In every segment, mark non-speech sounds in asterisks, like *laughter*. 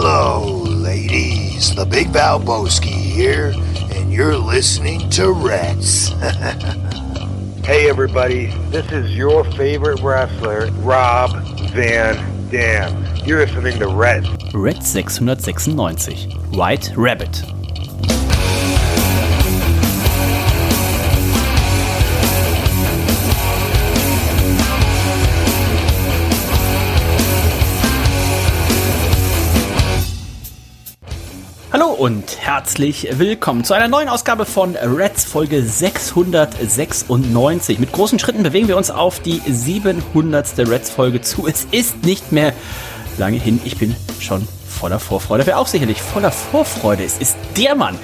Hello, ladies. The Big Valboski here, and you're listening to Reds. *laughs* Hey everybody, this is your favorite wrestler, Rob Van Dam. You're listening to Red. Red 696. White Rabbit. Und herzlich willkommen zu einer neuen Ausgabe von Reds Folge 696. Mit großen Schritten bewegen wir uns auf die 700. Reds Folge zu. Es ist nicht mehr lange hin. Ich bin schon voller Vorfreude. Wer auch sicherlich voller Vorfreude ist, ist der Mann,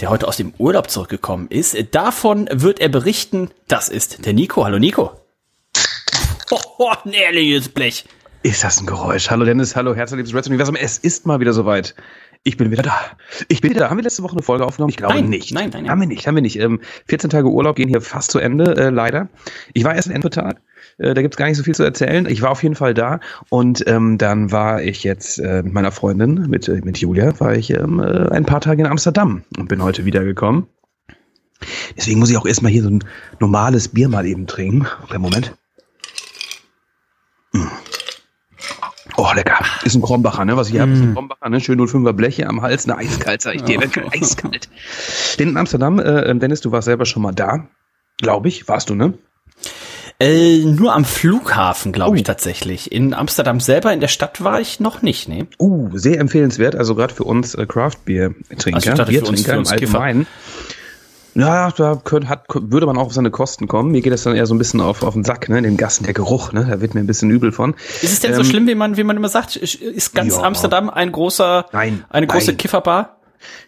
der heute aus dem Urlaub zurückgekommen ist. Davon wird er berichten. Das ist der Nico. Hallo Nico. Oh, oh ein ehrliches Blech. Ist das ein Geräusch? Hallo Dennis, hallo, herzlich liebes Reds Universum. Es ist mal wieder soweit. Ich bin wieder da. Ich bin wieder da. Haben wir letzte Woche eine Folge aufgenommen? Ich glaube Nein, nicht. nein, nein, nein. Haben wir nicht, haben wir nicht. Ähm, 14 Tage Urlaub gehen hier fast zu Ende, äh, leider. Ich war erst in Endvertal. Äh, da gibt's gar nicht so viel zu erzählen. Ich war auf jeden Fall da. Und ähm, dann war ich jetzt äh, mit meiner Freundin, mit, äh, mit Julia, war ich ähm, äh, ein paar Tage in Amsterdam und bin heute wiedergekommen. Deswegen muss ich auch erstmal hier so ein normales Bier mal eben trinken. Moment. Mm. Oh, lecker. Ist ein Krombacher, ne? Was ich hier habe, ist ein Krombacher, ne? Schön 05er Bleche am Hals, ne? Eiskalt, sag ich dir. Ne? Eiskalt. Den in Amsterdam, äh, Dennis, du warst selber schon mal da. Glaube ich, warst du, ne? Äh, nur am Flughafen, glaube ich Oh. tatsächlich. In Amsterdam selber, in der Stadt war ich noch nicht, ne? Uh, sehr empfehlenswert. Also gerade für uns äh, Craft-Bier-Trinker, Also ich dachte, für uns- Biertrinker für uns im Allgemeinen. Ja, da könnt, hat, würde man auch auf seine Kosten kommen. Mir geht das dann eher so ein bisschen auf, auf den Sack, ne? Den Gassen, der Geruch, ne? Da wird mir ein bisschen übel von. Ist es denn so Ähm, schlimm, wie man, wie man immer sagt? Ist ganz ja. Amsterdam ein großer, Nein, eine große nein. Kifferbar?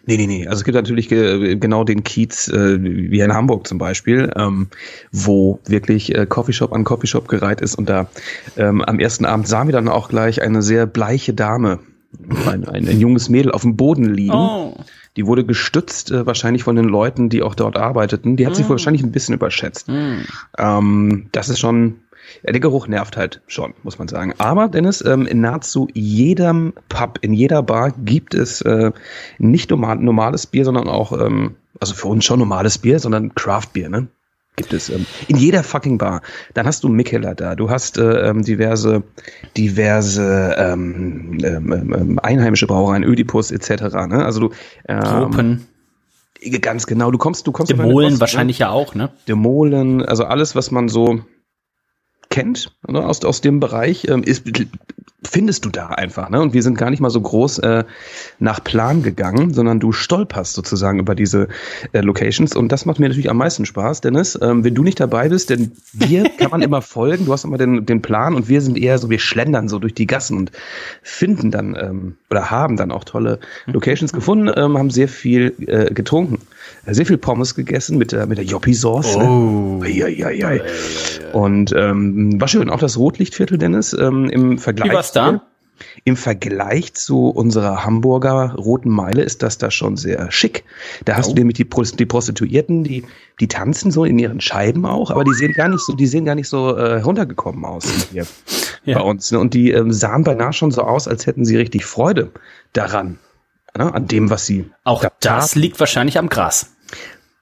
Nee, nee, nee. Also es gibt natürlich ge genau den Kiez, äh, wie in Hamburg zum Beispiel, ähm, wo wirklich äh, Coffeeshop an Coffeeshop gereiht ist. Und da ähm, am ersten Abend sahen wir dann auch gleich eine sehr bleiche Dame, ein, ein, ein junges Mädel auf dem Boden liegen. Oh. Die wurde gestützt, äh, wahrscheinlich von den Leuten, die auch dort arbeiteten. Die hat sich wahrscheinlich ein bisschen überschätzt. Ähm, das ist schon, ja, der Geruch nervt halt schon, muss man sagen. Aber, Dennis, ähm, in nahezu jedem Pub, in jeder Bar gibt es äh, nicht normal, normales Bier, sondern auch, ähm, also für uns schon normales Bier, sondern Craft-Bier, ne? Gibt es ähm, in jeder fucking Bar. Dann hast du Mikkeller da, du hast äh, ähm, diverse, diverse ähm, ähm, ähm, einheimische Brauereien, Ödipus etc. Ne? Also du ähm, ganz genau, du kommst, du kommst Demolen ne? wahrscheinlich ja auch, ne? Demolen, also alles, was man so kennt ne, aus, aus dem Bereich, ähm, ist, findest du da einfach. Ne? Und wir sind gar nicht mal so groß äh, nach Plan gegangen, sondern du stolperst sozusagen über diese äh, Locations. Und das macht mir natürlich am meisten Spaß, Dennis. Ähm, wenn du nicht dabei bist, denn dir *laughs* kann man immer folgen, du hast immer den, den Plan und wir sind eher so, wir schlendern so durch die Gassen und finden dann ähm, oder haben dann auch tolle Locations gefunden, ähm, haben sehr viel äh, getrunken, sehr viel Pommes gegessen mit der, mit der Joppi-Sauce. Oh. Ne? Eieiei. Und ähm, war schön, auch das Rotlichtviertel, Dennis, ähm, im Vergleich. War's da? Im Vergleich zu unserer Hamburger Roten Meile ist das da schon sehr schick. Da hast Oh. du nämlich die, die Prostituierten, die, die tanzen so in ihren Scheiben auch, aber die sehen gar nicht so, die sehen gar nicht so äh, runtergekommen aus hier *laughs* Ja. bei uns. Ne? Und die ähm, sahen beinahe schon so aus, als hätten sie richtig Freude daran, ne? an dem, was sie Auch da das taten. liegt wahrscheinlich am Gras.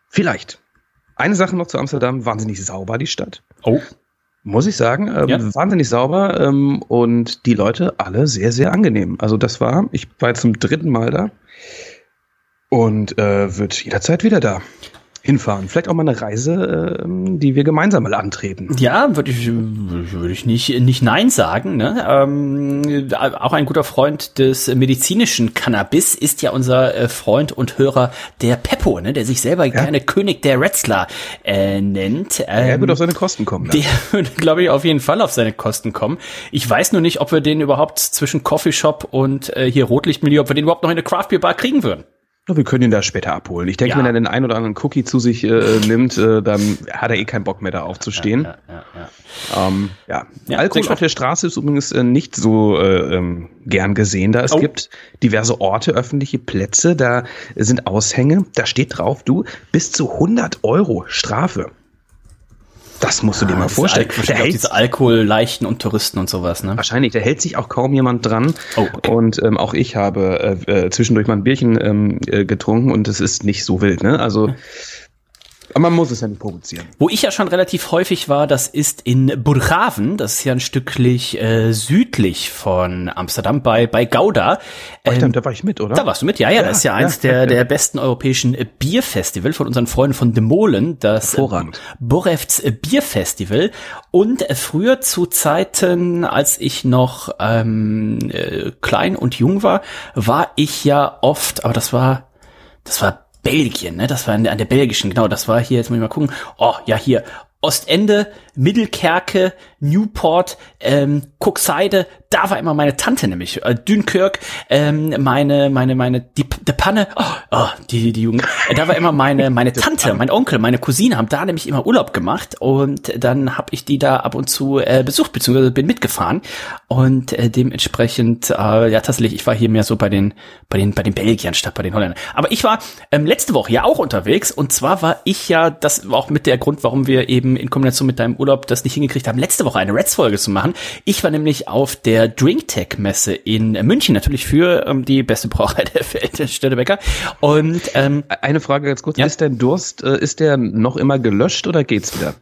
Vielleicht. Eine Sache noch zu Amsterdam, wahnsinnig sauber die Stadt. Oh. Muss ich sagen, ähm, Ja. wahnsinnig sauber ähm, und die Leute alle sehr, sehr angenehm. Also das war, ich war jetzt zum dritten Mal da und äh, wird jederzeit wieder da hinfahren. Vielleicht auch mal eine Reise, ähm, die wir gemeinsam mal antreten. Ja, würde ich, würde ich nicht, nicht Nein sagen. Ne? Ähm, auch ein guter Freund des medizinischen Cannabis ist ja unser äh, Freund und Hörer der Peppo, ne? der sich selber gerne König der Wrestler äh, nennt. Ähm, wird auf seine Kosten kommen. der *laughs* würde, glaube ich, auf jeden Fall auf seine Kosten kommen. Ich weiß nur nicht, ob wir den überhaupt zwischen Coffeeshop und äh, hier Rotlichtmilieu, ob wir den überhaupt noch in eine Craft Beer Bar kriegen würden. Ja, Wir können ihn da später abholen. Ich denke, Ja. wenn er den einen oder anderen Cookie zu sich äh, nimmt, äh, dann hat er eh keinen Bock mehr da aufzustehen. Ja, ja, ja. Ähm, ja. Ja, Alkohol auf der Straße ist übrigens äh, nicht so äh, ähm, gern gesehen, da es Oh. gibt diverse Orte, öffentliche Plätze, da sind Aushänge, da steht drauf, du bis zu 100 Euro Strafe. Das musst du dir mal vorstellen. Al der hält diese Alkoholleichen und Touristen und sowas, ne? Wahrscheinlich, da hält sich auch kaum jemand dran. Oh, okay. Und ähm, auch ich habe äh, äh, zwischendurch mal ein Bierchen ähm, äh, getrunken und es ist nicht so wild, ne? Also *laughs* aber man muss es ja nicht provozieren. Wo ich ja schon relativ häufig war, das ist in Burghaven, das ist ja ein Stücklich äh, südlich von Amsterdam bei, bei Gouda. Ähm, stimmt, da war ich mit, oder? Da warst du mit, ja, ja, ja das ist ja, ja eins der, der besten europäischen Bierfestival von unseren Freunden von De Molen, das Borefts Bierfestival. Und früher zu Zeiten, als ich noch ähm, äh, klein und jung war, war ich ja oft, aber das war, das war Belgien, ne? Das war an der, an der belgischen, genau, das war hier, jetzt muss ich mal gucken. Oh, ja, hier. Ostende, Mittelkerke, Newport, ähm, Cookseide, da war immer meine Tante nämlich, äh, Dünkirk, ähm, meine, meine, meine, die, die Panne, oh, oh, die, die Jugend, äh, da war immer meine, meine *laughs* Tante, mein Onkel, meine Cousine haben da nämlich immer Urlaub gemacht und dann habe ich die da ab und zu äh, besucht, beziehungsweise bin mitgefahren und äh, dementsprechend, äh, ja tatsächlich, ich war hier mehr so bei den, bei den, bei den Belgiern statt bei den Holländern. Aber ich war ähm, letzte Woche ja auch unterwegs und zwar war ich ja, das war auch mit der Grund, warum wir eben in Kombination mit deinem Urlaub das nicht hingekriegt haben, letzte Woche eine Reds-Folge zu machen. Ich war nämlich auf der DrinkTech-Messe in München, natürlich für ähm, die beste Brauerei *laughs* der Welt, Stödebecker. Und ähm, eine Frage ganz kurz: ja? Ist dein Durst, äh, ist der noch immer gelöscht oder geht's wieder?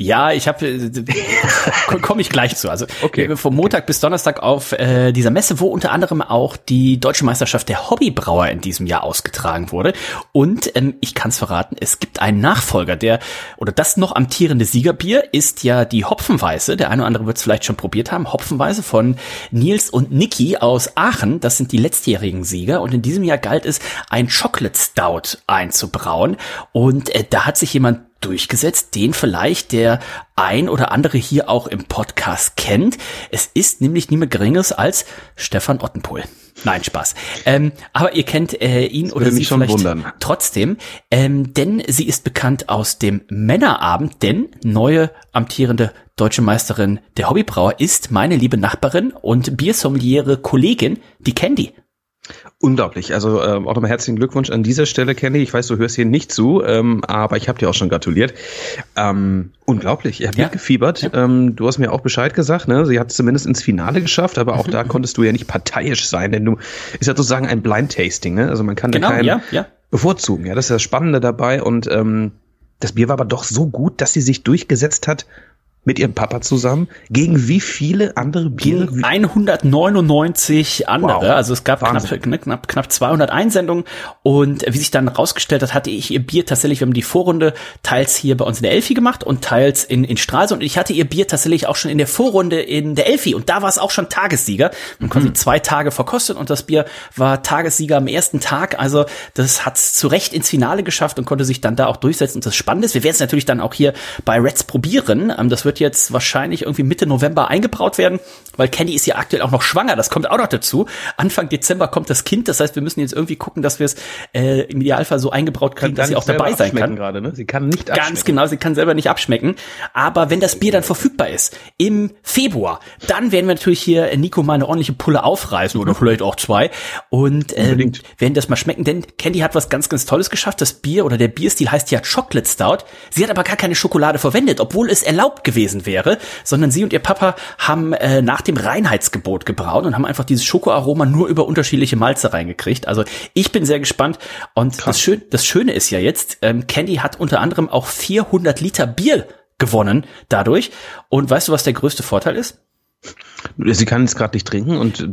Ja, ich habe, äh, *laughs* komme ich gleich zu. Also okay. vom Montag bis Donnerstag auf äh, dieser Messe, wo unter anderem auch die deutsche Meisterschaft der Hobbybrauer in diesem Jahr ausgetragen wurde. Und ähm, ich kann es verraten, es gibt einen Nachfolger, der oder das noch amtierende Siegerbier ist ja die Hopfenweise. Der eine oder andere wird es vielleicht schon probiert haben. Hopfenweise von Nils und Niki aus Aachen. Das sind die letztjährigen Sieger. Und in diesem Jahr galt es, ein Chocolate Stout einzubrauen. Und äh, da hat sich jemand durchgesetzt, den vielleicht der ein oder andere hier auch im Podcast kennt. Es ist nämlich niemand Geringes als Stefan Ottenpohl. Nein, Spaß. Ähm, aber ihr kennt äh, ihn oder sie schon vielleicht wundern. trotzdem, ähm, denn sie ist bekannt aus dem Männerabend, denn neue amtierende deutsche Meisterin der Hobbybrauer ist meine liebe Nachbarin und Biersommeliere Kollegin, die Candy. Unglaublich. Also ähm, auch nochmal herzlichen Glückwunsch an dieser Stelle, Kenny. Ich weiß, du hörst hier nicht zu, ähm, aber ich habe dir auch schon gratuliert. Ähm, unglaublich. Ich habe ja. mitgefiebert. Ja. Ähm, du hast mir auch Bescheid gesagt. Ne? Sie hat es zumindest ins Finale geschafft, aber auch mhm. da konntest du ja nicht parteiisch sein, denn du ist ja sozusagen ein Blind Tasting. Ne? Also man kann genau, da keinen ja, ja. bevorzugen. Ja, das ist das Spannende dabei und ähm, das Bier war aber doch so gut, dass sie sich durchgesetzt hat mit ihrem Papa zusammen gegen wie viele andere Biere? 199 andere. Wow. Also es gab knapp, knapp, knapp 200 Einsendungen und wie sich dann rausgestellt hat, hatte ich ihr Bier tatsächlich, wir haben die Vorrunde teils hier bei uns in der Elfi gemacht und teils in, in Stralsund und ich hatte ihr Bier tatsächlich auch schon in der Vorrunde in der Elfi und da war es auch schon Tagessieger. Man mhm. quasi zwei Tage verkostet und das Bier war Tagessieger am ersten Tag. Also das hat es zu Recht ins Finale geschafft und konnte sich dann da auch durchsetzen. Und das Spannende ist, wir werden es natürlich dann auch hier bei Reds probieren. Ähm, das wird jetzt wahrscheinlich irgendwie Mitte November eingebraut werden, weil Kenny ist ja aktuell auch noch schwanger. Das kommt auch noch dazu. Anfang Dezember kommt das Kind. Das heißt, wir müssen jetzt irgendwie gucken, dass wir es äh, im Idealfall so eingebraut kriegen, dass sie auch dabei sein kann. Gerade, ne? Sie kann nicht abschmecken. Ganz genau, sie kann selber nicht abschmecken. Aber wenn das Bier dann verfügbar ist im Februar, dann werden wir natürlich hier Nico mal eine ordentliche Pulle aufreißen oder vielleicht auch zwei und ähm, werden das mal schmecken. Denn Candy hat was ganz, ganz Tolles geschafft. Das Bier oder der Bierstil heißt ja Chocolate Stout. Sie hat aber gar keine Schokolade verwendet, obwohl es erlaubt gewesen wäre wäre, sondern sie und ihr Papa haben äh, nach dem Reinheitsgebot gebraut und haben einfach dieses Schokoaroma nur über unterschiedliche Malze reingekriegt. Also ich bin sehr gespannt und das, Schön, das Schöne ist ja jetzt, ähm, Candy hat unter anderem auch 400 Liter Bier gewonnen dadurch. Und weißt du, was der größte Vorteil ist? Sie kann es gerade nicht trinken und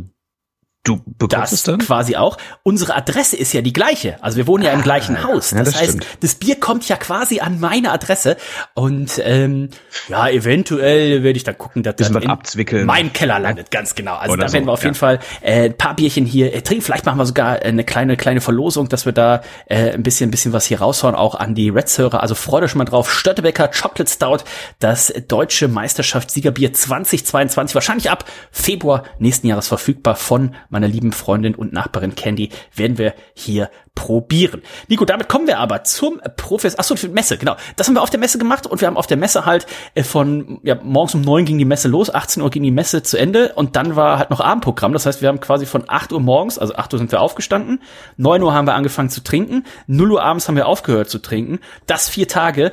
Du bekommst das es dann? quasi auch. Unsere Adresse ist ja die gleiche. Also wir wohnen ja im ah, gleichen Haus. Das, ja, das heißt, stimmt. das Bier kommt ja quasi an meine Adresse. Und ähm, ja, eventuell werde ich dann gucken, dass das in meinem Keller landet. Ganz genau. Also Oder da werden so, wir auf ja. jeden Fall äh, ein paar Bierchen hier äh, trinken. Vielleicht machen wir sogar eine kleine kleine Verlosung, dass wir da äh, ein bisschen ein bisschen was hier raushauen, auch an die Reds-Hörer. Also freut euch schon mal drauf. Störtebecker Chocolate Stout, das deutsche Meisterschaftssiegerbier 2022, wahrscheinlich ab Februar nächsten Jahres verfügbar von meiner lieben Freundin und Nachbarin Candy, werden wir hier probieren. Nico, damit kommen wir aber zum Profis, achso, für Messe, genau. Das haben wir auf der Messe gemacht und wir haben auf der Messe halt äh, von, ja, morgens um neun ging die Messe los, 18 Uhr ging die Messe zu Ende und dann war halt noch Abendprogramm. Das heißt, wir haben quasi von 8 Uhr morgens, also 8 Uhr sind wir aufgestanden, 9 Uhr haben wir angefangen zu trinken, 0 Uhr abends haben wir aufgehört zu trinken. Das vier Tage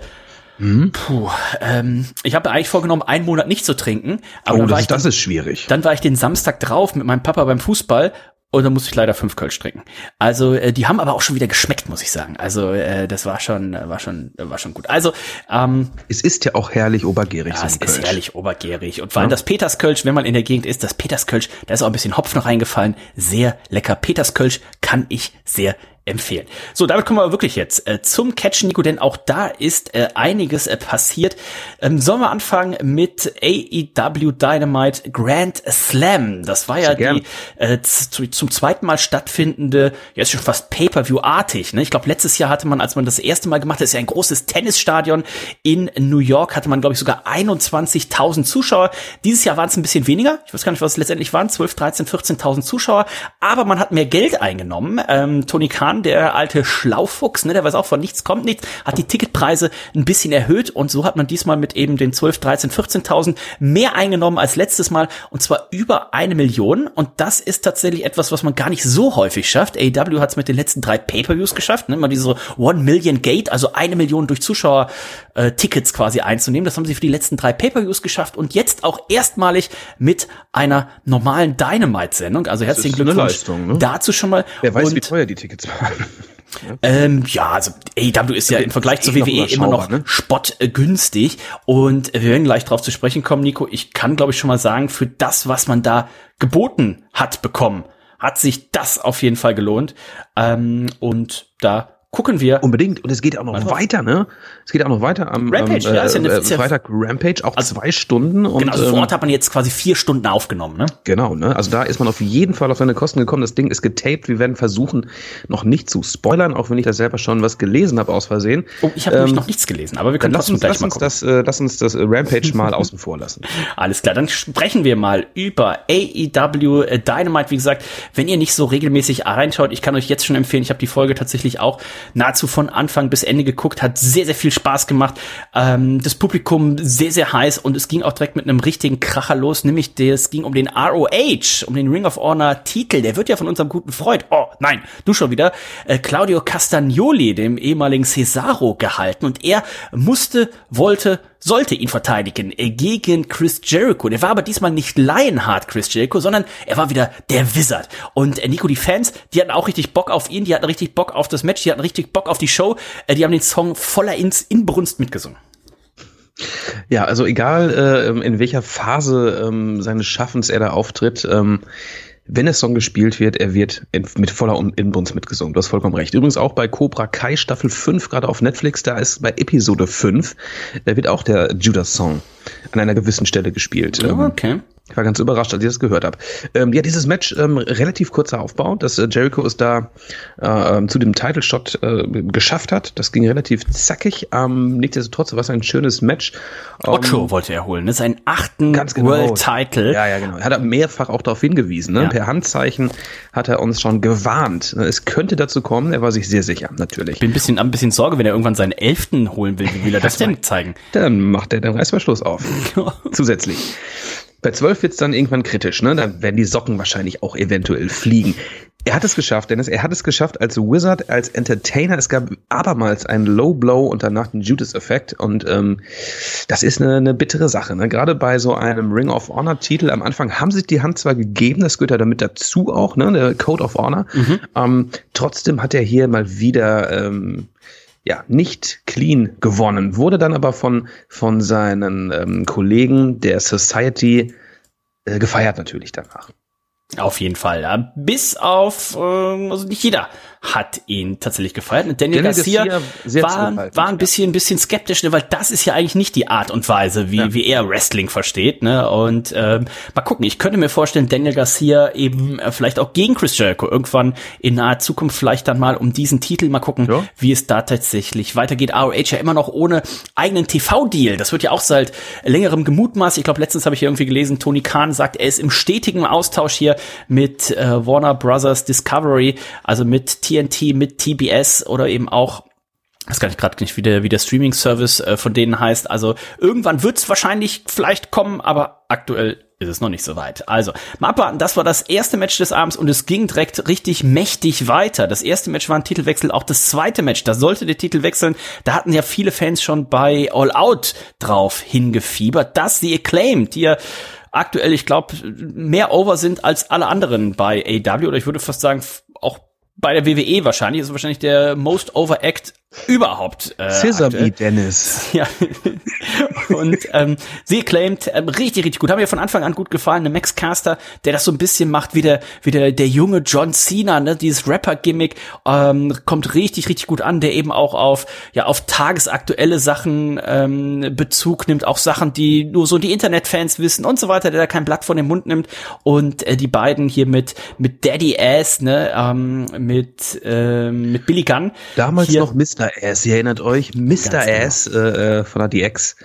Mhm. Puh, ähm, ich habe eigentlich vorgenommen, einen Monat nicht zu trinken. Aber oh, das, ich dann, das ist schwierig. Dann war ich den Samstag drauf mit meinem Papa beim Fußball und dann musste ich leider fünf Kölsch trinken. Also äh, die haben aber auch schon wieder geschmeckt, muss ich sagen. Also äh, das war schon, war schon, war schon gut. Also ähm, es ist ja auch herrlich obergärig. Ja, so es Kölsch. ist herrlich obergärig und vor allem ja. das Peterskölsch, wenn man in der Gegend ist, das Peterskölsch, da ist auch ein bisschen Hopfen reingefallen, sehr lecker. Peterskölsch kann ich sehr empfehlen. So, damit kommen wir wirklich jetzt äh, zum Catch, Nico, denn auch da ist äh, einiges äh, passiert. Ähm, sollen wir anfangen mit AEW Dynamite Grand Slam? Das war ja die äh, zu, zum zweiten Mal stattfindende, jetzt schon fast Pay-per-view-artig. Ne? Ich glaube, letztes Jahr hatte man, als man das erste Mal gemacht hat, ist ja ein großes Tennisstadion in New York, hatte man, glaube ich, sogar 21.000 Zuschauer. Dieses Jahr waren es ein bisschen weniger. Ich weiß gar nicht, was es letztendlich waren, 12, 13, 14.000 Zuschauer. Aber man hat mehr Geld eingenommen. Ähm, Tony Khan Kahn, der alte Schlaufuchs, ne, der weiß auch von nichts kommt nichts, hat die Ticketpreise ein bisschen erhöht und so hat man diesmal mit eben den 12, 13, 14.000 mehr eingenommen als letztes Mal und zwar über eine Million und das ist tatsächlich etwas, was man gar nicht so häufig schafft. AEW hat es mit den letzten drei Pay-per-Views geschafft, ne, mal diese One Million Gate, also eine Million durch Zuschauer äh, Tickets quasi einzunehmen. Das haben sie für die letzten drei Pay-per-Views geschafft und jetzt auch erstmalich mit einer normalen Dynamite-Sendung. Also herzlichen Glückwunsch Leistung, ne? dazu schon mal. Wer weiß, und, wie teuer die Tickets waren. *laughs* Ähm, ja, also AEW ist ja im Vergleich zur WWE immer noch ne? spottgünstig. Und wir werden gleich drauf zu sprechen kommen, Nico. Ich kann, glaube ich, schon mal sagen, für das, was man da geboten hat bekommen, hat sich das auf jeden Fall gelohnt. Ähm, und da gucken wir. Unbedingt. Und es geht auch noch Warte. weiter, ne? Es geht auch noch weiter am, Rampage, am, äh, ja, ist ja eine, äh, Freitag Rampage, auch also, zwei Stunden. Und, genau, also vor Ort ähm, hat man jetzt quasi vier Stunden aufgenommen, ne? Genau, ne? Also da ist man auf jeden Fall auf seine Kosten gekommen. Das Ding ist getaped. Wir werden versuchen, noch nicht zu spoilern, auch wenn ich da selber schon was gelesen habe aus Versehen. Oh, ich habe ähm, nämlich noch nichts gelesen, aber wir können lass uns, gleich lass mal uns das, äh, lass uns das Rampage mal *laughs* außen vor lassen. Alles klar, dann sprechen wir mal über AEW äh, Dynamite. Wie gesagt, wenn ihr nicht so regelmäßig reinschaut, ich kann euch jetzt schon empfehlen, ich habe die Folge tatsächlich auch nahezu von Anfang bis Ende geguckt, hat sehr, sehr viel Spaß gemacht. Ähm, das Publikum sehr, sehr heiß und es ging auch direkt mit einem richtigen Kracher los, nämlich es ging um den ROH, um den Ring of Honor Titel. Der wird ja von unserem guten Freund, oh nein, du schon wieder, äh, Claudio Castagnoli, dem ehemaligen Cesaro, gehalten und er musste, wollte, sollte ihn verteidigen äh, gegen Chris Jericho. Der war aber diesmal nicht Lionheart Chris Jericho, sondern er war wieder der Wizard. Und äh, Nico, die Fans, die hatten auch richtig Bock auf ihn, die hatten richtig Bock auf das Match, die hatten richtig Bock auf die Show. Äh, die haben den Song voller ins Inbrunst mitgesungen. Ja, also egal äh, in welcher Phase ähm, seines Schaffens er da auftritt, ähm, wenn der Song gespielt wird, er wird mit voller Inbrunst mitgesungen. Du hast vollkommen recht. Übrigens auch bei Cobra Kai Staffel 5, gerade auf Netflix, da ist bei Episode 5, da wird auch der Judas-Song an einer gewissen Stelle gespielt. Oh, okay. Ich war ganz überrascht, als ich das gehört habe. Ähm, ja, dieses Match, ähm, relativ kurzer Aufbau, dass äh, Jericho es da äh, ähm, zu dem Title Shot äh, geschafft hat. Das ging relativ zackig. Ähm, nichtsdestotrotz war es ein schönes Match. Ocho ähm, wollte er holen, ne? Seinen achten genau. World Title. Ja, ja, genau. Er hat mehrfach auch darauf hingewiesen. Ne? Ja. Per Handzeichen hat er uns schon gewarnt. Es könnte dazu kommen, er war sich sehr sicher, natürlich. Ich bin ein bisschen, ein bisschen Sorge, wenn er irgendwann seinen elften holen will. Wie will er das *laughs* denn zeigen? Dann macht er den Reißverschluss auf. *laughs* Zusätzlich. Bei 12 wird's dann irgendwann kritisch, ne? Dann werden die Socken wahrscheinlich auch eventuell fliegen. Er hat es geschafft, Dennis. Er hat es geschafft als Wizard, als Entertainer. Es gab abermals einen Low Blow und danach den Judas-Effekt. Und ähm, das ist eine, eine bittere Sache. Ne? Gerade bei so einem Ring of Honor-Titel. Am Anfang haben sich die Hand zwar gegeben, das gehört ja damit dazu auch, ne? Der Code of Honor. Mhm. Ähm, trotzdem hat er hier mal wieder ähm, ja, nicht clean gewonnen, wurde dann aber von, von seinen ähm, Kollegen der Society äh, gefeiert natürlich danach. Auf jeden Fall. Bis auf, äh, also nicht jeder hat ihn tatsächlich gefeiert. Und Daniel, Daniel Garcia, Garcia war, war ein bisschen, ein bisschen skeptisch, ne, weil das ist ja eigentlich nicht die Art und Weise, wie, ja. wie er Wrestling versteht. Ne? Und ähm, mal gucken, ich könnte mir vorstellen, Daniel Garcia eben äh, vielleicht auch gegen Chris Jericho irgendwann in naher Zukunft vielleicht dann mal um diesen Titel mal gucken, ja. wie es da tatsächlich weitergeht. ROH ja immer noch ohne eigenen TV-Deal. Das wird ja auch seit längerem gemutmaßt. Ich glaube, letztens habe ich irgendwie gelesen, Tony Khan sagt, er ist im stetigen Austausch hier mit äh, Warner Brothers Discovery, also mit TV TNT mit TBS oder eben auch das kann ich gerade nicht, wie der, wie der Streaming-Service äh, von denen heißt. Also irgendwann wird es wahrscheinlich vielleicht kommen, aber aktuell ist es noch nicht so weit. Also, mal abwarten, das war das erste Match des Abends und es ging direkt richtig mächtig weiter. Das erste Match war ein Titelwechsel, auch das zweite Match, da sollte der Titel wechseln. Da hatten ja viele Fans schon bei All Out drauf hingefiebert, dass sie Acclaimed, die ja aktuell, ich glaube, mehr over sind als alle anderen bei AW oder ich würde fast sagen, auch bei der WWE wahrscheinlich, ist wahrscheinlich der Most Over Act überhaupt. Äh, Sesame Dennis. *laughs* Ja. und ähm, sie claimt ähm, richtig, richtig gut. Haben mir von Anfang an gut gefallen. Eine Max Caster, der das so ein bisschen macht wie der, wie der, der junge John Cena, ne? Dieses Rapper-Gimmick ähm, kommt richtig, richtig gut an, der eben auch auf, ja, auf tagesaktuelle Sachen ähm, Bezug nimmt, auch Sachen, die nur so die Internetfans wissen und so weiter, der da kein Blatt von dem Mund nimmt. Und äh, die beiden hier mit, mit Daddy Ass, ne, ähm, mit, äh, mit Billy Gunn. Damals hier, noch Mr. Mr. Ass, ihr erinnert euch, Mr. Ganz Ass genau. äh, von der DX.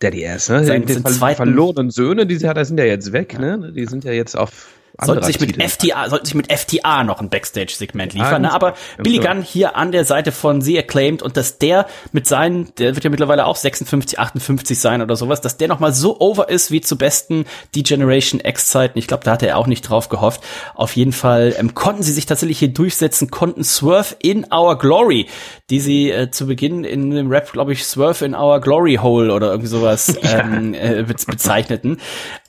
Daddy Ass, ne? Sein, den, den verlorenen Söhne, die sie hat, sind ja jetzt weg, ja. ne? Die sind ja jetzt auf sollten sich mit FTA, sollten sich mit FTA noch ein Backstage-Segment liefern. Ah, ne? Aber Billy Gunn hier an der Seite von sie acclaimed und dass der mit seinen, der wird ja mittlerweile auch 56, 58 sein oder sowas, dass der noch mal so over ist wie zu besten die Generation X-Zeiten. Ich glaube, da hatte er auch nicht drauf gehofft. Auf jeden Fall ähm, konnten sie sich tatsächlich hier durchsetzen, konnten Swerve in Our Glory, die sie äh, zu Beginn in dem Rap, glaube ich, Swerve in Our Glory Hole oder irgendwie sowas *laughs* ähm, äh, bezeichneten.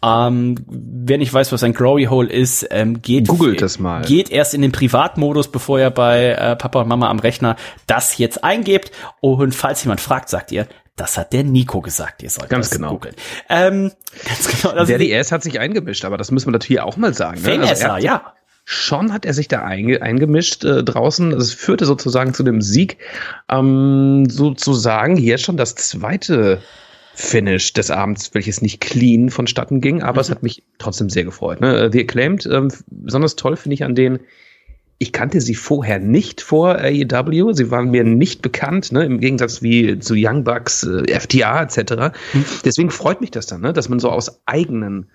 Ähm, wer nicht weiß, was ein Glory Hole ist, ähm, geht, Googelt das mal. geht erst in den Privatmodus, bevor ihr bei äh, Papa und Mama am Rechner das jetzt eingebt. Und falls jemand fragt, sagt ihr, das hat der Nico gesagt. Ihr sollt ganz das genau. googeln. Ähm, ganz genau. Also der DS hat sich eingemischt, aber das müssen wir natürlich auch mal sagen. Ne? Also er, ja. Schon hat er sich da einge eingemischt äh, draußen. Das führte sozusagen zu dem Sieg. Ähm, sozusagen hier schon das zweite Finish des Abends, welches nicht clean vonstatten ging, aber mhm. es hat mich trotzdem sehr gefreut. Ne? The Acclaimed, ähm, besonders toll finde ich an denen, ich kannte sie vorher nicht vor AEW, sie waren mir nicht bekannt, ne, im Gegensatz wie zu Young Bucks, äh, FTA etc. Mhm. Deswegen freut mich das dann, ne, dass man so aus eigenen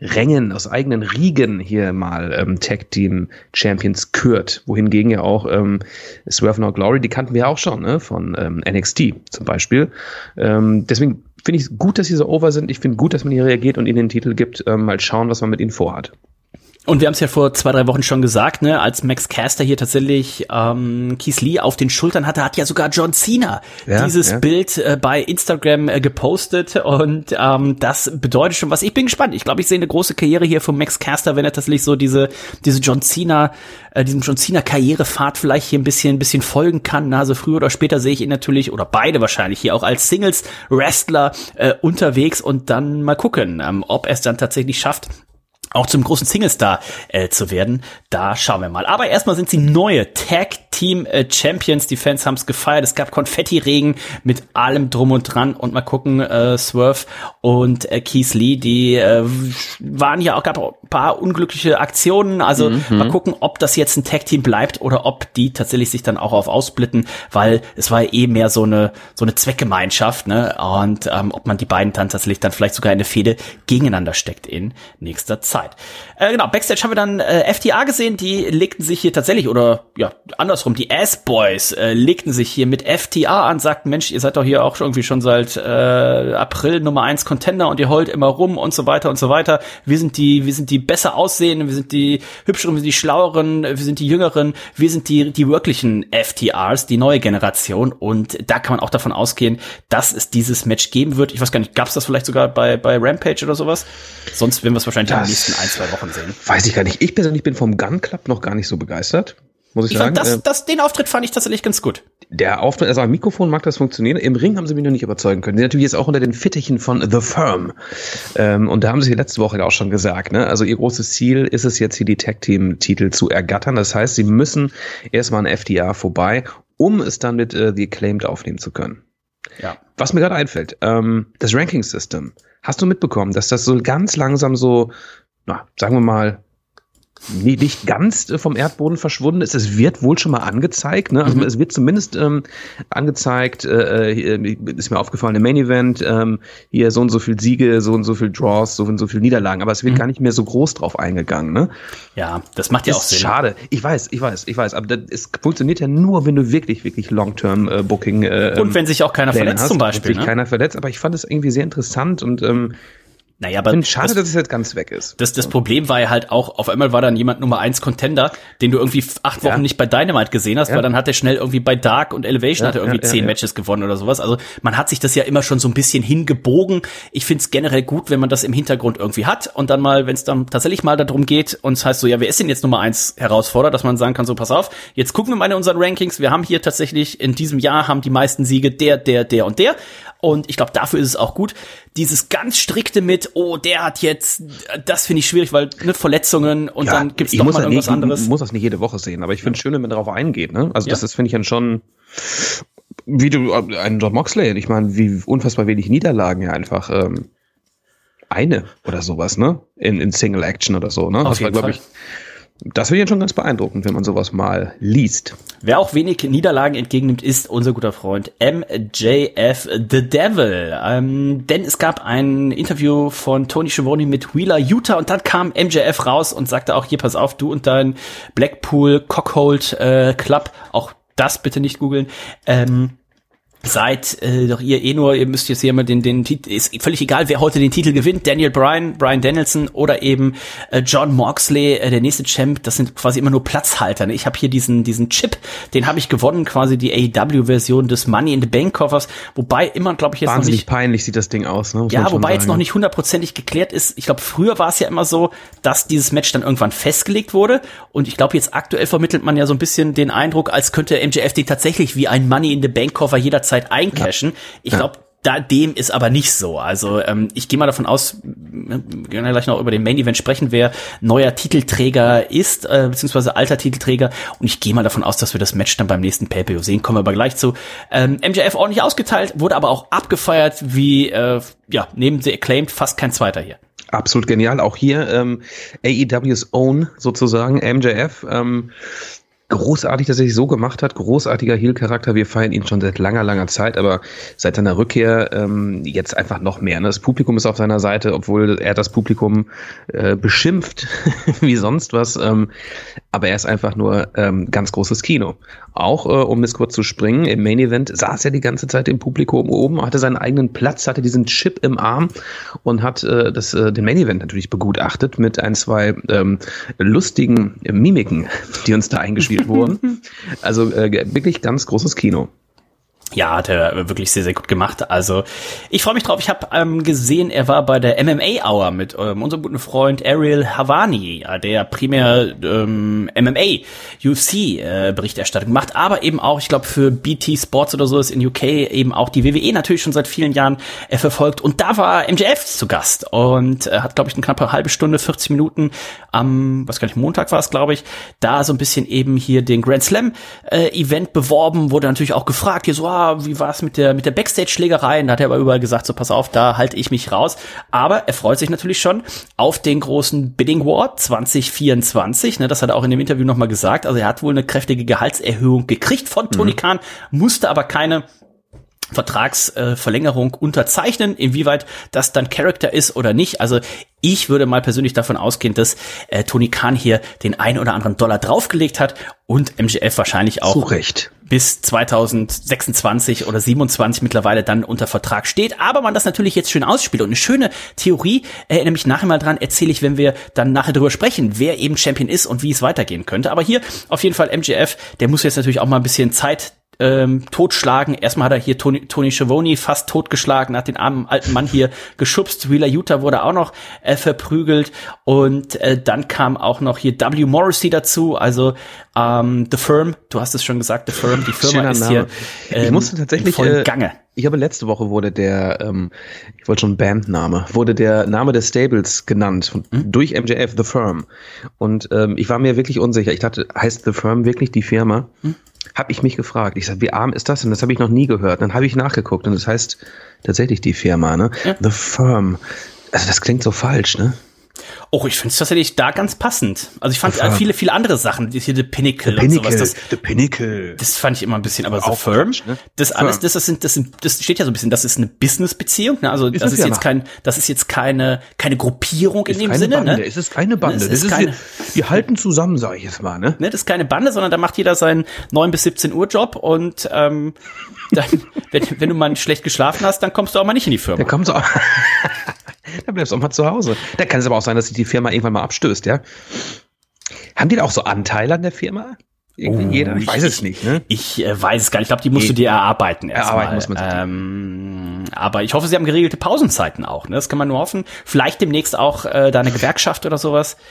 Rängen, aus eigenen Riegen hier mal ähm, Tag Team Champions kürt. Wohingegen ja auch ähm, Swerve No Glory, die kannten wir auch schon, ne? Von ähm, NXT zum Beispiel. Ähm, deswegen finde ich es gut, dass sie so over sind. Ich finde gut, dass man hier reagiert und ihnen den Titel gibt. Ähm, mal schauen, was man mit ihnen vorhat. Und wir haben es ja vor zwei, drei Wochen schon gesagt, ne, als Max Caster hier tatsächlich ähm, Keith Lee auf den Schultern hatte, hat ja sogar John Cena ja, dieses ja. Bild äh, bei Instagram äh, gepostet. Und ähm, das bedeutet schon was. Ich bin gespannt. Ich glaube, ich sehe eine große Karriere hier von Max Caster, wenn er tatsächlich so diese, diese John Cena, äh, diesem John Cena Karrierepfad vielleicht hier ein bisschen, ein bisschen folgen kann. Also früher oder später sehe ich ihn natürlich, oder beide wahrscheinlich hier auch als Singles Wrestler äh, unterwegs und dann mal gucken, ähm, ob er es dann tatsächlich schafft, auch zum großen Singlestar äh, zu werden. Da schauen wir mal. Aber erstmal sind sie neue Tag Team äh, Champions. Die Fans haben es gefeiert. Es gab Konfetti-Regen mit allem drum und dran. Und mal gucken, äh, Swerve und äh, Keith Lee, die äh, waren ja auch, gab auch paar unglückliche Aktionen. Also mhm. mal gucken, ob das jetzt ein Tag Team bleibt oder ob die tatsächlich sich dann auch auf aussplitten, weil es war eh mehr so eine so eine Zweckgemeinschaft, ne? Und ähm, ob man die beiden dann tatsächlich dann vielleicht sogar in eine Fehde gegeneinander steckt in nächster Zeit. Äh, genau, Backstage haben wir dann äh, FTA gesehen, die legten sich hier tatsächlich, oder ja, andersrum, die Ass-Boys äh, legten sich hier mit FTA an, sagten, Mensch, ihr seid doch hier auch schon irgendwie schon seit äh, April Nummer eins Contender und ihr heult immer rum und so weiter und so weiter. Wir sind die, wir sind die besser aussehenden, wir sind die hübscheren, wir sind die schlaueren, wir sind die jüngeren, wir sind die, die wirklichen FTRs, die neue Generation und da kann man auch davon ausgehen, dass es dieses Match geben wird. Ich weiß gar nicht, gab es das vielleicht sogar bei, bei Rampage oder sowas? Sonst werden wir es wahrscheinlich das, am nächsten ein, zwei Wochen sehen. Weiß ich gar nicht. Ich persönlich bin vom Gun Club noch gar nicht so begeistert. Muss ich, ich sagen. Fand das, äh, das, den Auftritt fand ich tatsächlich ganz gut. Der Auftritt, also am Mikrofon mag das funktionieren. Im Ring haben sie mich noch nicht überzeugen können. Die natürlich jetzt auch unter den Fittichen von The Firm. Ähm, und da haben sie letzte Woche auch schon gesagt, ne? Also ihr großes Ziel ist es jetzt hier die Tag Team Titel zu ergattern. Das heißt, sie müssen erstmal an FDA vorbei, um es dann mit äh, The Acclaimed aufnehmen zu können. Ja. Was mir gerade einfällt, ähm, das Ranking System. Hast du mitbekommen, dass das so ganz langsam so na, sagen wir mal, nicht ganz äh, vom Erdboden verschwunden ist. Es wird wohl schon mal angezeigt. Ne? Also mhm. es wird zumindest ähm, angezeigt, äh, äh, ist mir aufgefallen im Main Event, ähm, hier so und so viel Siege, so und so viel Draws, so und so viel Niederlagen. Aber es wird mhm. gar nicht mehr so groß drauf eingegangen. Ne? Ja, das macht ja auch Sinn. Schade. Ich weiß, ich weiß, ich weiß. Aber das, es funktioniert ja nur, wenn du wirklich, wirklich Long-Term-Booking äh, Und wenn sich auch keiner Pläne verletzt hast, zum Beispiel. Wenn sich ne? keiner verletzt. Aber ich fand es irgendwie sehr interessant und ähm, Naja, aber Ich finde schade, das, dass es jetzt ganz weg ist. das, das Problem war ja halt auch, auf einmal war dann jemand Nummer eins Contender, den du irgendwie acht Wochen Ja. nicht bei Dynamite gesehen hast, Ja. weil dann hat er schnell irgendwie bei Dark und Elevation Ja, hat er irgendwie zehn. Matches gewonnen oder sowas. Also man hat sich das ja immer schon so ein bisschen hingebogen. Ich find's generell gut, wenn man das im Hintergrund irgendwie hat und dann mal, wenn es dann tatsächlich mal darum geht und es heißt so, ja, wer ist denn jetzt Nummer eins Herausforderer, dass man sagen kann, so pass auf, jetzt gucken wir mal in unseren Rankings. Wir haben hier tatsächlich in diesem Jahr haben die meisten Siege der, der, der und der. Und ich glaube, dafür ist es auch gut. Dieses ganz strikte mit, oh, der hat jetzt, das finde ich schwierig, weil ne, Verletzungen und dann gibt's ich doch mal irgendwas nicht, anderes. muss das nicht jede Woche sehen, aber ich finde es schön, wenn man darauf eingeht. Ne? Also Ja. das ist, finde ich, dann schon, wie du, äh, einen John Moxley, ich meine, wie unfassbar wenig Niederlagen ja einfach ähm, eine oder sowas, ne? In, in Single Action oder so, ne? Auf das war, glaube ich, das finde ich schon ganz beeindruckend, wenn man sowas mal liest. Wer auch wenig Niederlagen entgegennimmt, ist unser guter Freund MJF The Devil. Ähm, denn es gab ein Interview von Tony Schiavone mit Wheeler Utah und dann kam MJF raus und sagte auch, hier pass auf, du und dein Blackpool Cockhold äh, Club, auch das bitte nicht googeln, ähm, Seid äh, doch ihr eh nur, ihr müsst jetzt hier mal den, den Titel, ist völlig egal, wer heute den Titel gewinnt, Daniel Bryan, Bryan Danielson oder eben äh, John Moxley, äh, der nächste Champ, das sind quasi immer nur Platzhalter. Ne? Ich habe hier diesen, diesen Chip, den habe ich gewonnen, quasi die AEW-Version des Money in the Bank Koffers, wobei immer, glaube ich, jetzt noch Wahnsinnig nicht peinlich sieht das Ding aus, ne? muss ja, wobei jetzt sagen. noch nicht hundertprozentig geklärt ist. Ich glaube, früher war es ja immer so, dass dieses Match dann irgendwann festgelegt wurde. Und ich glaube, jetzt aktuell vermittelt man ja so ein bisschen den Eindruck, als könnte MJF den tatsächlich wie ein Money in the Bank Koffer jederzeit eincashen. Ich Ja. glaube, da, dem ist aber nicht so. Also ähm, ich gehe mal davon aus, wir können ja gleich noch über den Main Event sprechen, wer neuer Titelträger ist, äh, beziehungsweise alter Titelträger. Und ich gehe mal davon aus, dass wir das Match dann beim nächsten Pay-Per-View sehen. Kommen wir aber gleich zu. Ähm, MJF ordentlich ausgeteilt, wurde aber auch abgefeiert wie, äh, ja, neben The Acclaimed fast kein zweiter hier. Absolut genial. Auch hier ähm, AEW's Own sozusagen, MJF. Ähm, großartig, dass er sich so gemacht hat. Großartiger Heel-Charakter. Wir feiern ihn schon seit langer, langer Zeit, aber seit seiner Rückkehr ähm, jetzt einfach noch mehr. Ne? Das Publikum ist auf seiner Seite, obwohl er das Publikum äh, beschimpft *laughs* wie sonst was. Ähm, aber er ist einfach nur ähm, ganz großes Kino. Auch, äh, um es kurz zu springen, im Main Event saß er die ganze Zeit im Publikum oben, hatte seinen eigenen Platz, hatte diesen Chip im Arm und hat äh, das, äh, den Main Event natürlich begutachtet mit ein, zwei ähm, lustigen Mimiken, die uns da eingespielt wurden. *laughs* Also äh, wirklich ganz großes Kino. Ja, hat er wirklich sehr, sehr gut gemacht. Also ich freue mich drauf. Ich habe ähm, gesehen, er war bei der MMA Hour mit ähm, unserem guten Freund Ariel Havani, der primär ähm, MMA, UFC äh, Berichterstattung macht, aber eben auch, ich glaube, für BT Sports oder so ist in UK eben auch die WWE natürlich schon seit vielen Jahren äh, verfolgt. Und da war MJF zu Gast und äh, hat, glaube ich, eine knappe halbe Stunde, 40 Minuten am, was gar nicht, Montag war es, glaube ich, da so ein bisschen eben hier den Grand Slam äh, Event beworben, wurde natürlich auch gefragt, hier so, ah, wie war es mit der, mit der Backstage-Schlägerei? Und da hat er aber überall gesagt, so pass auf, da halte ich mich raus. Aber er freut sich natürlich schon auf den großen Bidding War 2024. Ne, das hat er auch in dem Interview nochmal gesagt. Also er hat wohl eine kräftige Gehaltserhöhung gekriegt von Tony Khan, musste aber keine Vertragsverlängerung unterzeichnen, inwieweit das dann Charakter ist oder nicht. Also ich würde mal persönlich davon ausgehen, dass äh, Tony Khan hier den einen oder anderen Dollar draufgelegt hat und MGF wahrscheinlich auch Zu Recht. bis 2026 oder 27 mittlerweile dann unter Vertrag steht. Aber man das natürlich jetzt schön ausspielt. Und eine schöne Theorie, erinnere mich nachher mal dran, erzähle ich, wenn wir dann nachher drüber sprechen, wer eben Champion ist und wie es weitergehen könnte. Aber hier auf jeden Fall MGF, der muss jetzt natürlich auch mal ein bisschen Zeit ähm, totschlagen. Erstmal hat er hier Tony, Tony Schiavone fast totgeschlagen, hat den armen alten Mann hier geschubst. Wheeler Utah wurde auch noch äh, verprügelt und äh, dann kam auch noch hier W. Morrissey dazu, also ähm, The Firm, du hast es schon gesagt, The Firm, die Firma Schöner ist Name. hier ähm, ich musste tatsächlich in vollen äh, Gange. Ich habe letzte Woche wurde der, ähm, ich wollte schon Bandname, wurde der Name des Stables genannt von, Hm? durch MJF The Firm. Und ähm, ich war mir wirklich unsicher. Ich dachte, heißt The Firm wirklich die Firma? Hm? Habe ich mich gefragt. Ich sag, wie arm ist das denn? Das habe ich noch nie gehört. Dann habe ich nachgeguckt und das heißt tatsächlich die Firma, ne? Ja. The Firm. Also das klingt so falsch, ne? Oh, ich finde es tatsächlich da ganz passend. Also ich fand The viele, viele andere Sachen, die hier The Pinnacle, und sowas, das, The Pinnacle. Das fand ich immer ein bisschen, aber so Auch firm. ne? Das alles, das, das sind, das sind, das steht ja so ein bisschen, das ist eine Business-Beziehung, ne? Also, das eine ist jetzt kein, das ist jetzt keine, keine Gruppierung in ist dem keine Sinne, Bande. ne? Es ist keine Bande. Es Das ist ist keine- wir, halten zusammen, sage ich jetzt mal, ne? ne? Das ist keine Bande, sondern da macht jeder seinen 9 bis 17 Uhr Job und, ähm, *laughs* dann, wenn, wenn du mal schlecht geschlafen hast, dann kommst du auch mal nicht in die Firma. Da kommt so. *laughs* Dann bleibst du auch mal zu Hause. Da kann es aber auch sein, dass sich die Firma irgendwann mal abstößt, ja. Haben die da auch so Anteile an der Firma? Irgendwie Oh, jeder? Ich weiß ich- es nicht, ne? Ich äh, weiß es gar nicht. Ich glaube, die musst du dir erarbeiten Erarbeiten erstmal. muss man sich die. ähm, aber ich hoffe, sie haben geregelte Pausenzeiten auch. Ne? Das kann man nur hoffen. Vielleicht demnächst auch äh, da eine Gewerkschaft oder sowas. *laughs*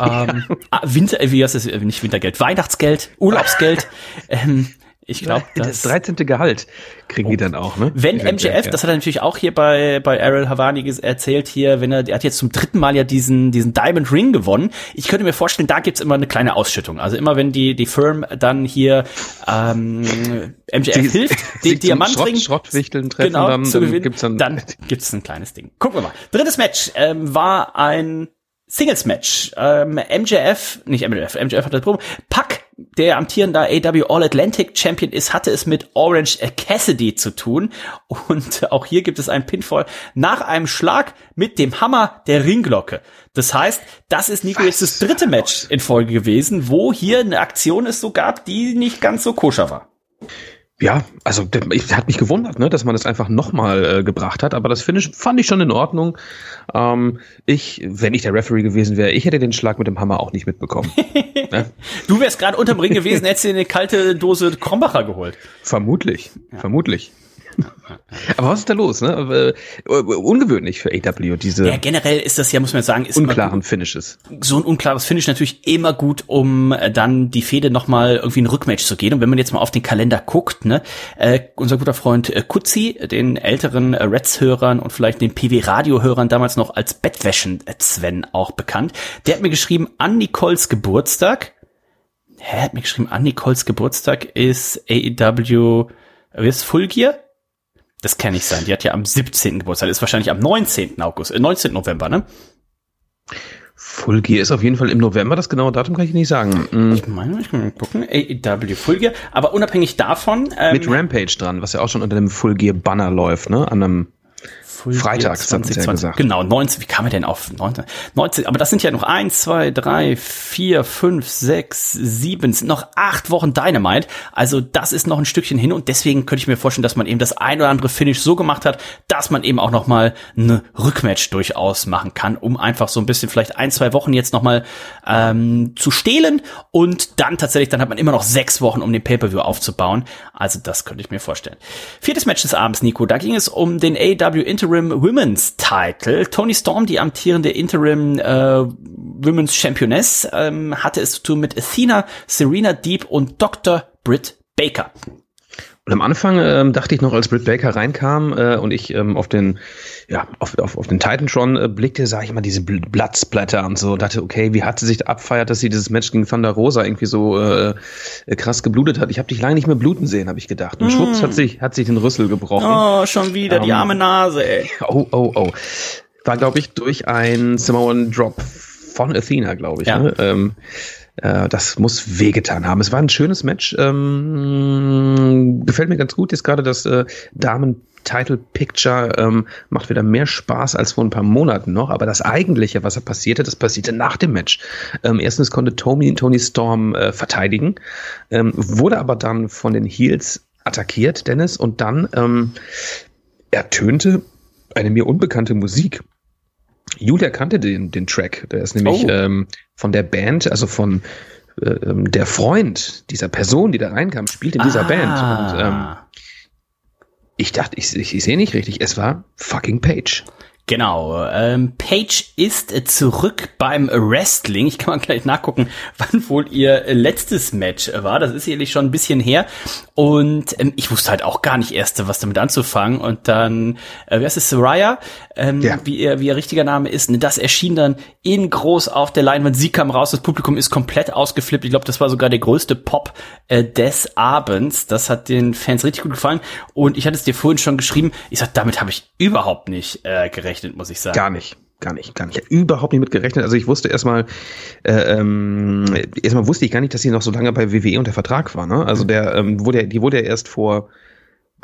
Ähm, ah, Winter, äh, wie heißt das? Äh, Nicht Wintergeld, Weihnachtsgeld, Urlaubsgeld. *laughs* ähm, ich glaube, das 13. Gehalt kriegen die dann auch, ne? wenn MJF, ja. das hat er natürlich auch hier bei, bei Errol Havani erzählt hier, wenn er, er hat jetzt zum dritten Mal ja diesen, diesen Diamond Ring gewonnen. Ich könnte mir vorstellen, da gibt's immer eine kleine Ausschüttung. Also immer wenn die, die Firm dann hier ähm, MJF Sie- hilft, den Diamantring Schrott- Schrottwichteln treffen, genau, dann- zu dann gewinnen, gibt's dann- dann gibt's ein kleines Ding. Gucken wir mal. Drittes Match ähm, war ein Singles-Match. Ähm, MJF, nicht MJF, MJF hat das Problem. Pack, der amtierender AW All-Atlantic Champion ist, hatte es mit Orange Cassidy zu tun. Und auch hier gibt es einen Pinfall nach einem Schlag mit dem Hammer der Ringglocke. Das heißt, das ist Nico jetzt das dritte Match in Folge gewesen, wo hier eine Aktion es so gab, die nicht ganz so koscher war. Ja, also ich hat mich gewundert, ne, dass man das einfach nochmal äh, gebracht hat, aber das Finish fand ich schon in Ordnung. Ähm, ich, wenn ich der Referee gewesen wäre, ich hätte den Schlag mit dem Hammer auch nicht mitbekommen. *laughs* Du wärst gerade unterm Ring gewesen, hättest dir eine kalte Dose Krombacher geholt. vermutlich, vermutlich. *laughs* aber was ist da los, ne? Äh, ungewöhnlich für AW, diese Ja, generell ist das ja, muss man sagen, ist unklaren Finishes. so ein unklares Finish natürlich immer gut, um äh, dann die Fehde nochmal irgendwie ein Rückmatch zu gehen. Und wenn man jetzt mal auf den Kalender guckt, ne, äh, unser guter Freund äh, Kutzi, den älteren äh, Reds-Hörern und vielleicht den PW-Radio-Hörern damals noch als Bettwäschen-Sven auch bekannt, der hat mir geschrieben, an Nicoles Geburtstag, hä, er hat mir geschrieben, an Nicoles Geburtstag ist AEW, wie ist Full Gear? Das kann nicht sein. Die hat ja am 17. Geburtstag. Ist wahrscheinlich am 19. August, äh, 19. November, ne? Full Gear ist auf jeden Fall im November, das genaue Datum kann ich nicht sagen. Mm, Ich meine, ich kann mal gucken. AEW Full Gear. Aber unabhängig davon. Ähm, Mit Rampage dran, was ja auch schon unter dem Full Gear Banner läuft, ne? An einem Full Freitag, Gear hatten Sie ja gesagt. Genau, 19. Wie kam er denn auf 19? 19? Aber das sind ja noch eins, zwei, drei, vier, fünf, sechs, sieben. Es sind noch acht Wochen Dynamite. Also das ist noch ein Stückchen hin. Und deswegen könnte ich mir vorstellen, dass man eben das ein oder andere Finish so gemacht hat, dass man eben auch noch mal eine Rückmatch durchaus machen kann, um einfach so ein bisschen vielleicht ein, zwei Wochen jetzt noch mal ähm, zu stehlen. Und dann tatsächlich, dann hat man immer noch sechs Wochen, um den Pay-Per-View aufzubauen. Also das könnte ich mir vorstellen. Viertes Match des Abends, Nico. Da ging es um den AEW Interim Women's Title. Tony Storm, die amtierende Interim äh, Women's Championess, ähm, hatte es zu tun mit Athena, Serena Deep und Dr. Britt Baker. Und am Anfang ähm, dachte ich noch, als Britt Baker reinkam äh, und ich ähm, auf den, ja, auf, auf, auf den Titantron äh, blickte, sah ich immer diese Bl Blattsplatter und so, dachte, okay, wie hat sie sich da abfeiert, dass sie dieses Match gegen Thunder Rosa irgendwie so äh, krass geblutet hat. Ich habe dich lange nicht mehr bluten sehen, habe ich gedacht. Und schwupps hat sich, hat sich den Rüssel gebrochen. Oh, schon wieder die Ähm, arme Nase, ey. *laughs* Oh, oh, oh. War, glaube ich, durch einen Samoan Drop von Athena, glaube ich. Ja. Ne? Ähm, äh, das muss wehgetan haben. Es war ein schönes Match. Ähm, gefällt mir ganz gut. Jetzt gerade das äh, Damen Title Picture ähm, macht wieder mehr Spaß als vor ein paar Monaten noch. Aber das eigentliche, was da passierte, das passierte nach dem Match. Ähm, erstens konnte Tony, Tony Storm äh, verteidigen, ähm, wurde aber dann von den Heels attackiert, Dennis, und dann ähm, ertönte eine mir unbekannte Musik. Julia kannte den, den Track. Der ist nämlich Oh. ähm, von der Band, also von äh, ähm, der Freund dieser Person, die da reinkam, spielt in dieser Band. Und ähm, Ah. ich dachte, ich, ich, ich sehe nicht richtig. Es war fucking Page. Genau, ähm, Paige ist äh, zurück beim Wrestling. Ich kann mal gleich nachgucken, *laughs* wann wohl ihr äh, letztes Match war. Das ist sicherlich schon ein bisschen her. Und ähm, ich wusste halt auch gar nicht erst, was damit anzufangen. Und dann, äh, wer ist es, Soraya, ähm, Ja. wie, ihr, wie ihr richtiger Name ist. Ne, Das erschien dann in groß auf der Leinwand. Sie kam raus, das Publikum ist komplett ausgeflippt. Ich glaube, das war sogar der größte Pop äh, des Abends. Das hat den Fans richtig gut gefallen. Und ich hatte es dir vorhin schon geschrieben. Ich sag, damit habe ich überhaupt nicht äh, gerechnet, muss ich sagen. Gar nicht. Gar nicht, gar nicht. Überhaupt nicht mit gerechnet. Also ich wusste erstmal, äh, ähm, erstmal wusste ich gar nicht, dass sie noch so lange bei WWE unter Vertrag war. Ne? Also der ähm, wurde, ja- die wurde ja erst vor,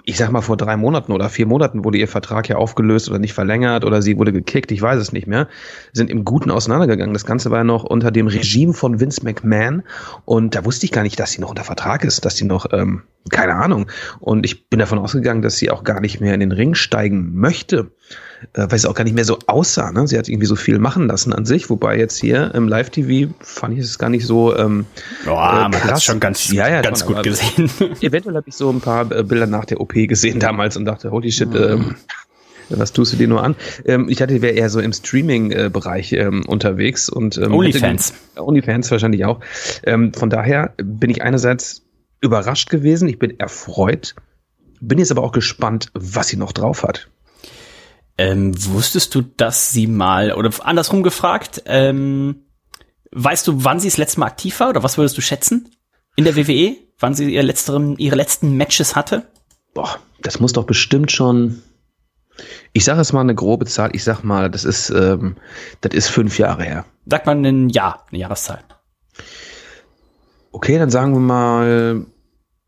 ich sag mal vor drei Monaten oder vier Monaten wurde ihr Vertrag ja aufgelöst oder nicht verlängert oder sie wurde gekickt. Ich weiß es nicht mehr. Sind im Guten auseinandergegangen. Das Ganze war ja noch unter dem Regime von Vince McMahon und da wusste ich gar nicht, dass sie noch unter Vertrag ist, dass sie noch ähm, keine Ahnung. Und ich bin davon ausgegangen, dass sie auch gar nicht mehr in den Ring steigen möchte. Äh, weil sie auch gar nicht mehr so aussah. Ne? Sie hat irgendwie so viel machen lassen an sich, wobei jetzt hier im Live-TV fand ich es gar nicht so. Ähm, oh, äh, man hat schon ganz, ja, ja, ganz gut gesehen. *laughs* Eventuell habe ich so ein paar äh, Bilder nach der OP gesehen damals und dachte, holy shit, mhm. ähm, was tust du dir nur an? Ähm, ich hatte, wäre eher so im Streaming-Bereich ähm, unterwegs und ähm, Onlyfans. Onlyfans wahrscheinlich auch. Ähm, von daher bin ich einerseits überrascht gewesen, ich bin erfreut, bin jetzt aber auch gespannt, was sie noch drauf hat. Ähm, wusstest du, dass sie mal, oder andersrum gefragt, ähm, weißt du, wann sie das letzte Mal aktiv war oder was würdest du schätzen in der WWE? Wann sie ihre letzten, ihre letzten Matches hatte? Boah, das muss doch bestimmt schon. Ich sage jetzt mal eine grobe Zahl. Ich sag mal, das ist, ähm, das ist fünf Jahre her. Sagt man ein Jahr, eine Jahreszahl. Okay, dann sagen wir mal,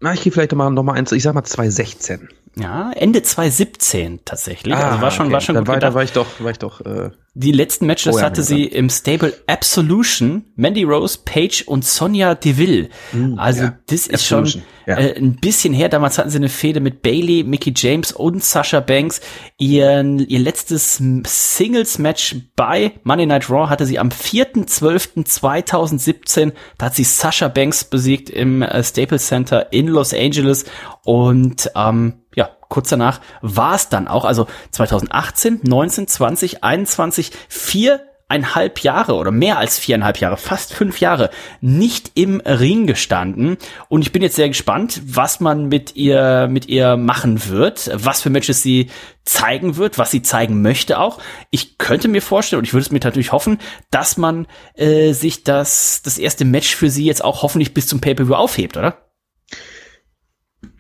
na, ich gehe vielleicht noch mal, noch mal eins, ich sag mal 2016. Ja, Ende 2017 tatsächlich. Ah, also war schon, okay. war schon Dann gut war, da war ich doch, war ich doch. Äh, die letzten Matches hatte sie im Stable Absolution, Mandy Rose, Paige und Sonja Deville. Mm, also ja. das ist Absolution. schon äh, ein bisschen her. Damals hatten sie eine Fehde mit Bailey, Mickey James und Sasha Banks. Ihren, ihr letztes Singles-Match bei Monday Night Raw hatte sie am 4.12.2017. Da hat sie Sasha Banks besiegt im äh, Staples Center in Los Angeles und ähm, kurz danach war es dann auch, also 2018, 19, 20, 21, viereinhalb Jahre oder mehr als viereinhalb Jahre, fast fünf Jahre nicht im Ring gestanden. Und ich bin jetzt sehr gespannt, was man mit ihr, mit ihr machen wird, was für Matches sie zeigen wird, was sie zeigen möchte auch. Ich könnte mir vorstellen, und ich würde es mir natürlich hoffen, dass man äh, sich das, das erste Match für sie jetzt auch hoffentlich bis zum Pay-Per-View aufhebt, oder?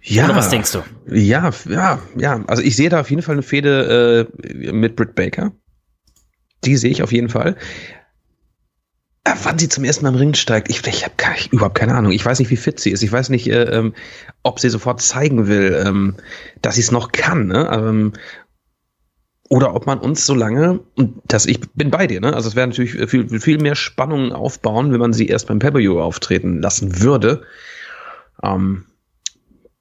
Ja. Oder was denkst du? Ja, ja, ja. Also ich sehe da auf jeden Fall eine Fehde äh, mit Britt Baker. Die sehe ich auf jeden Fall. Aber äh, wann sie zum ersten Mal im Ring steigt, ich, ich habe überhaupt keine Ahnung. Ich weiß nicht, wie fit sie ist. Ich weiß nicht, äh, ähm, ob sie sofort zeigen will, ähm, dass sie es noch kann. Ne? Ähm, oder ob man uns so lange, und das, ich bin bei dir, ne? Also es wäre natürlich viel, viel mehr Spannung aufbauen, wenn man sie erst beim pay auftreten lassen würde. Ähm,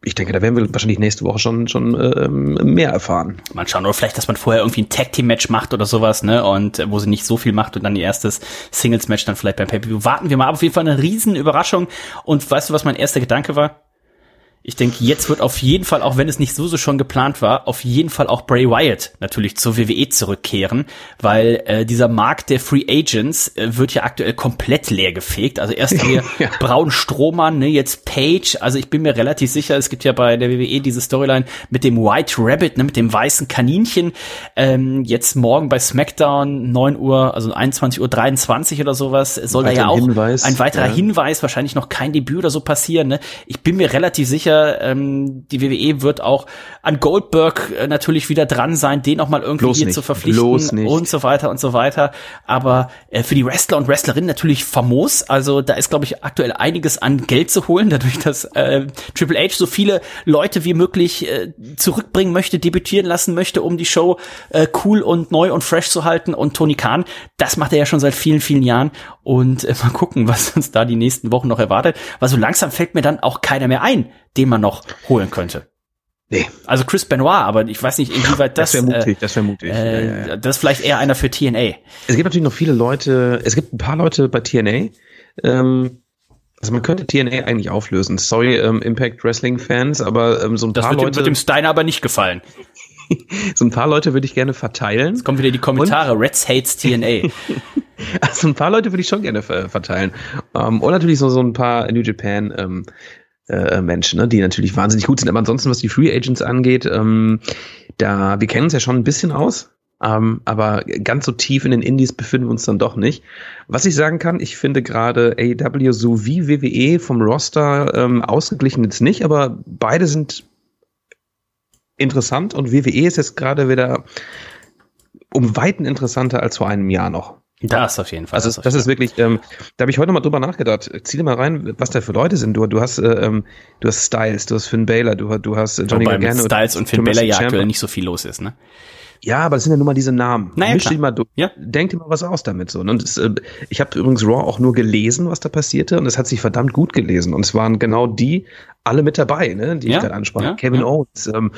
ich denke, da werden wir wahrscheinlich nächste Woche schon, schon ähm, mehr erfahren. Mal schauen, oder vielleicht, dass man vorher irgendwie ein Tag-Team-Match macht oder sowas, ne? Und äh, wo sie nicht so viel macht und dann ihr erstes Singles-Match dann vielleicht beim Pay-Per-View. Warten wir mal ab. Auf jeden Fall eine riesen Überraschung. Und weißt du, was mein erster Gedanke war? Ich denke, jetzt wird auf jeden Fall, auch wenn es nicht so so schon geplant war, auf jeden Fall auch Bray Wyatt natürlich zur WWE zurückkehren, weil äh, dieser Markt der Free Agents äh, wird ja aktuell komplett leer gefegt. Also erst hier *laughs* ja. Braun Strohmann, ne, jetzt Page. Also ich bin mir relativ sicher, es gibt ja bei der WWE diese Storyline mit dem White Rabbit, ne, mit dem weißen Kaninchen. Ähm, jetzt morgen bei SmackDown 9 Uhr, also 21 Uhr 23 oder sowas, soll da ja auch Hinweis, ein weiterer ja. Hinweis, wahrscheinlich noch kein Debüt oder so passieren. Ne? Ich bin mir relativ sicher, ähm, die WWE wird auch an Goldberg äh, natürlich wieder dran sein, den auch mal irgendwie Bloß hier nicht. zu verpflichten und so weiter und so weiter. Aber äh, für die Wrestler und Wrestlerinnen natürlich famos. Also da ist, glaube ich, aktuell einiges an Geld zu holen, dadurch, dass äh, Triple H so viele Leute wie möglich äh, zurückbringen möchte, debütieren lassen möchte, um die Show äh, cool und neu und fresh zu halten. Und Tony Khan, das macht er ja schon seit vielen, vielen Jahren. Und äh, mal gucken, *laughs* was uns da die nächsten Wochen noch erwartet. Weil so langsam fällt mir dann auch keiner mehr ein, den man noch holen könnte. Nee. Also Chris Benoit, aber ich weiß nicht, inwieweit das. Das wäre mutig, äh, das wäre mutig. Äh, ja, ja. Das ist vielleicht eher einer für TNA. Es gibt natürlich noch viele Leute, es gibt ein paar Leute bei TNA, ähm, also man könnte TNA eigentlich auflösen. Sorry, ähm, Impact Wrestling Fans, aber ähm, so ein das paar wird Leute. Das wird dem Steiner aber nicht gefallen. *laughs* so ein paar Leute würde ich gerne verteilen. Jetzt kommen wieder die Kommentare. Und? Reds hates TNA. *laughs* also ein paar Leute würde ich schon gerne verteilen. Ähm, und natürlich so, so ein paar New Japan ähm, äh, Menschen, ne, die natürlich wahnsinnig gut sind. Aber ansonsten, was die Free Agents angeht, ähm, da, wir kennen uns ja schon ein bisschen aus. Ähm, aber ganz so tief in den Indies befinden wir uns dann doch nicht. Was ich sagen kann, ich finde gerade AEW sowie WWE vom Roster ähm, ausgeglichen jetzt nicht, aber beide sind interessant und WWE ist jetzt gerade wieder um Weiten interessanter als vor einem Jahr noch. Das auf jeden Fall. Also das, das ist wirklich, ähm, da habe ich heute noch mal drüber nachgedacht. Zieh dir mal rein, was da für Leute sind. Du, du hast, äh, ähm, du hast Styles, du hast Finn Baylor, du, du hast Johnny Wobei Gargano. Styles und Finn Baylor ja aktuell nicht so viel los ist, ne? Ja, aber das sind ja nur mal diese Namen. Naja, Misch die mal durch. Ja. Denk dir mal was aus damit so. Und es, äh, ich habe übrigens Raw auch nur gelesen, was da passierte, und es hat sich verdammt gut gelesen. Und es waren genau die alle mit dabei, ne, die ja, ich gerade ansprach. Ja, Kevin Owens, ähm,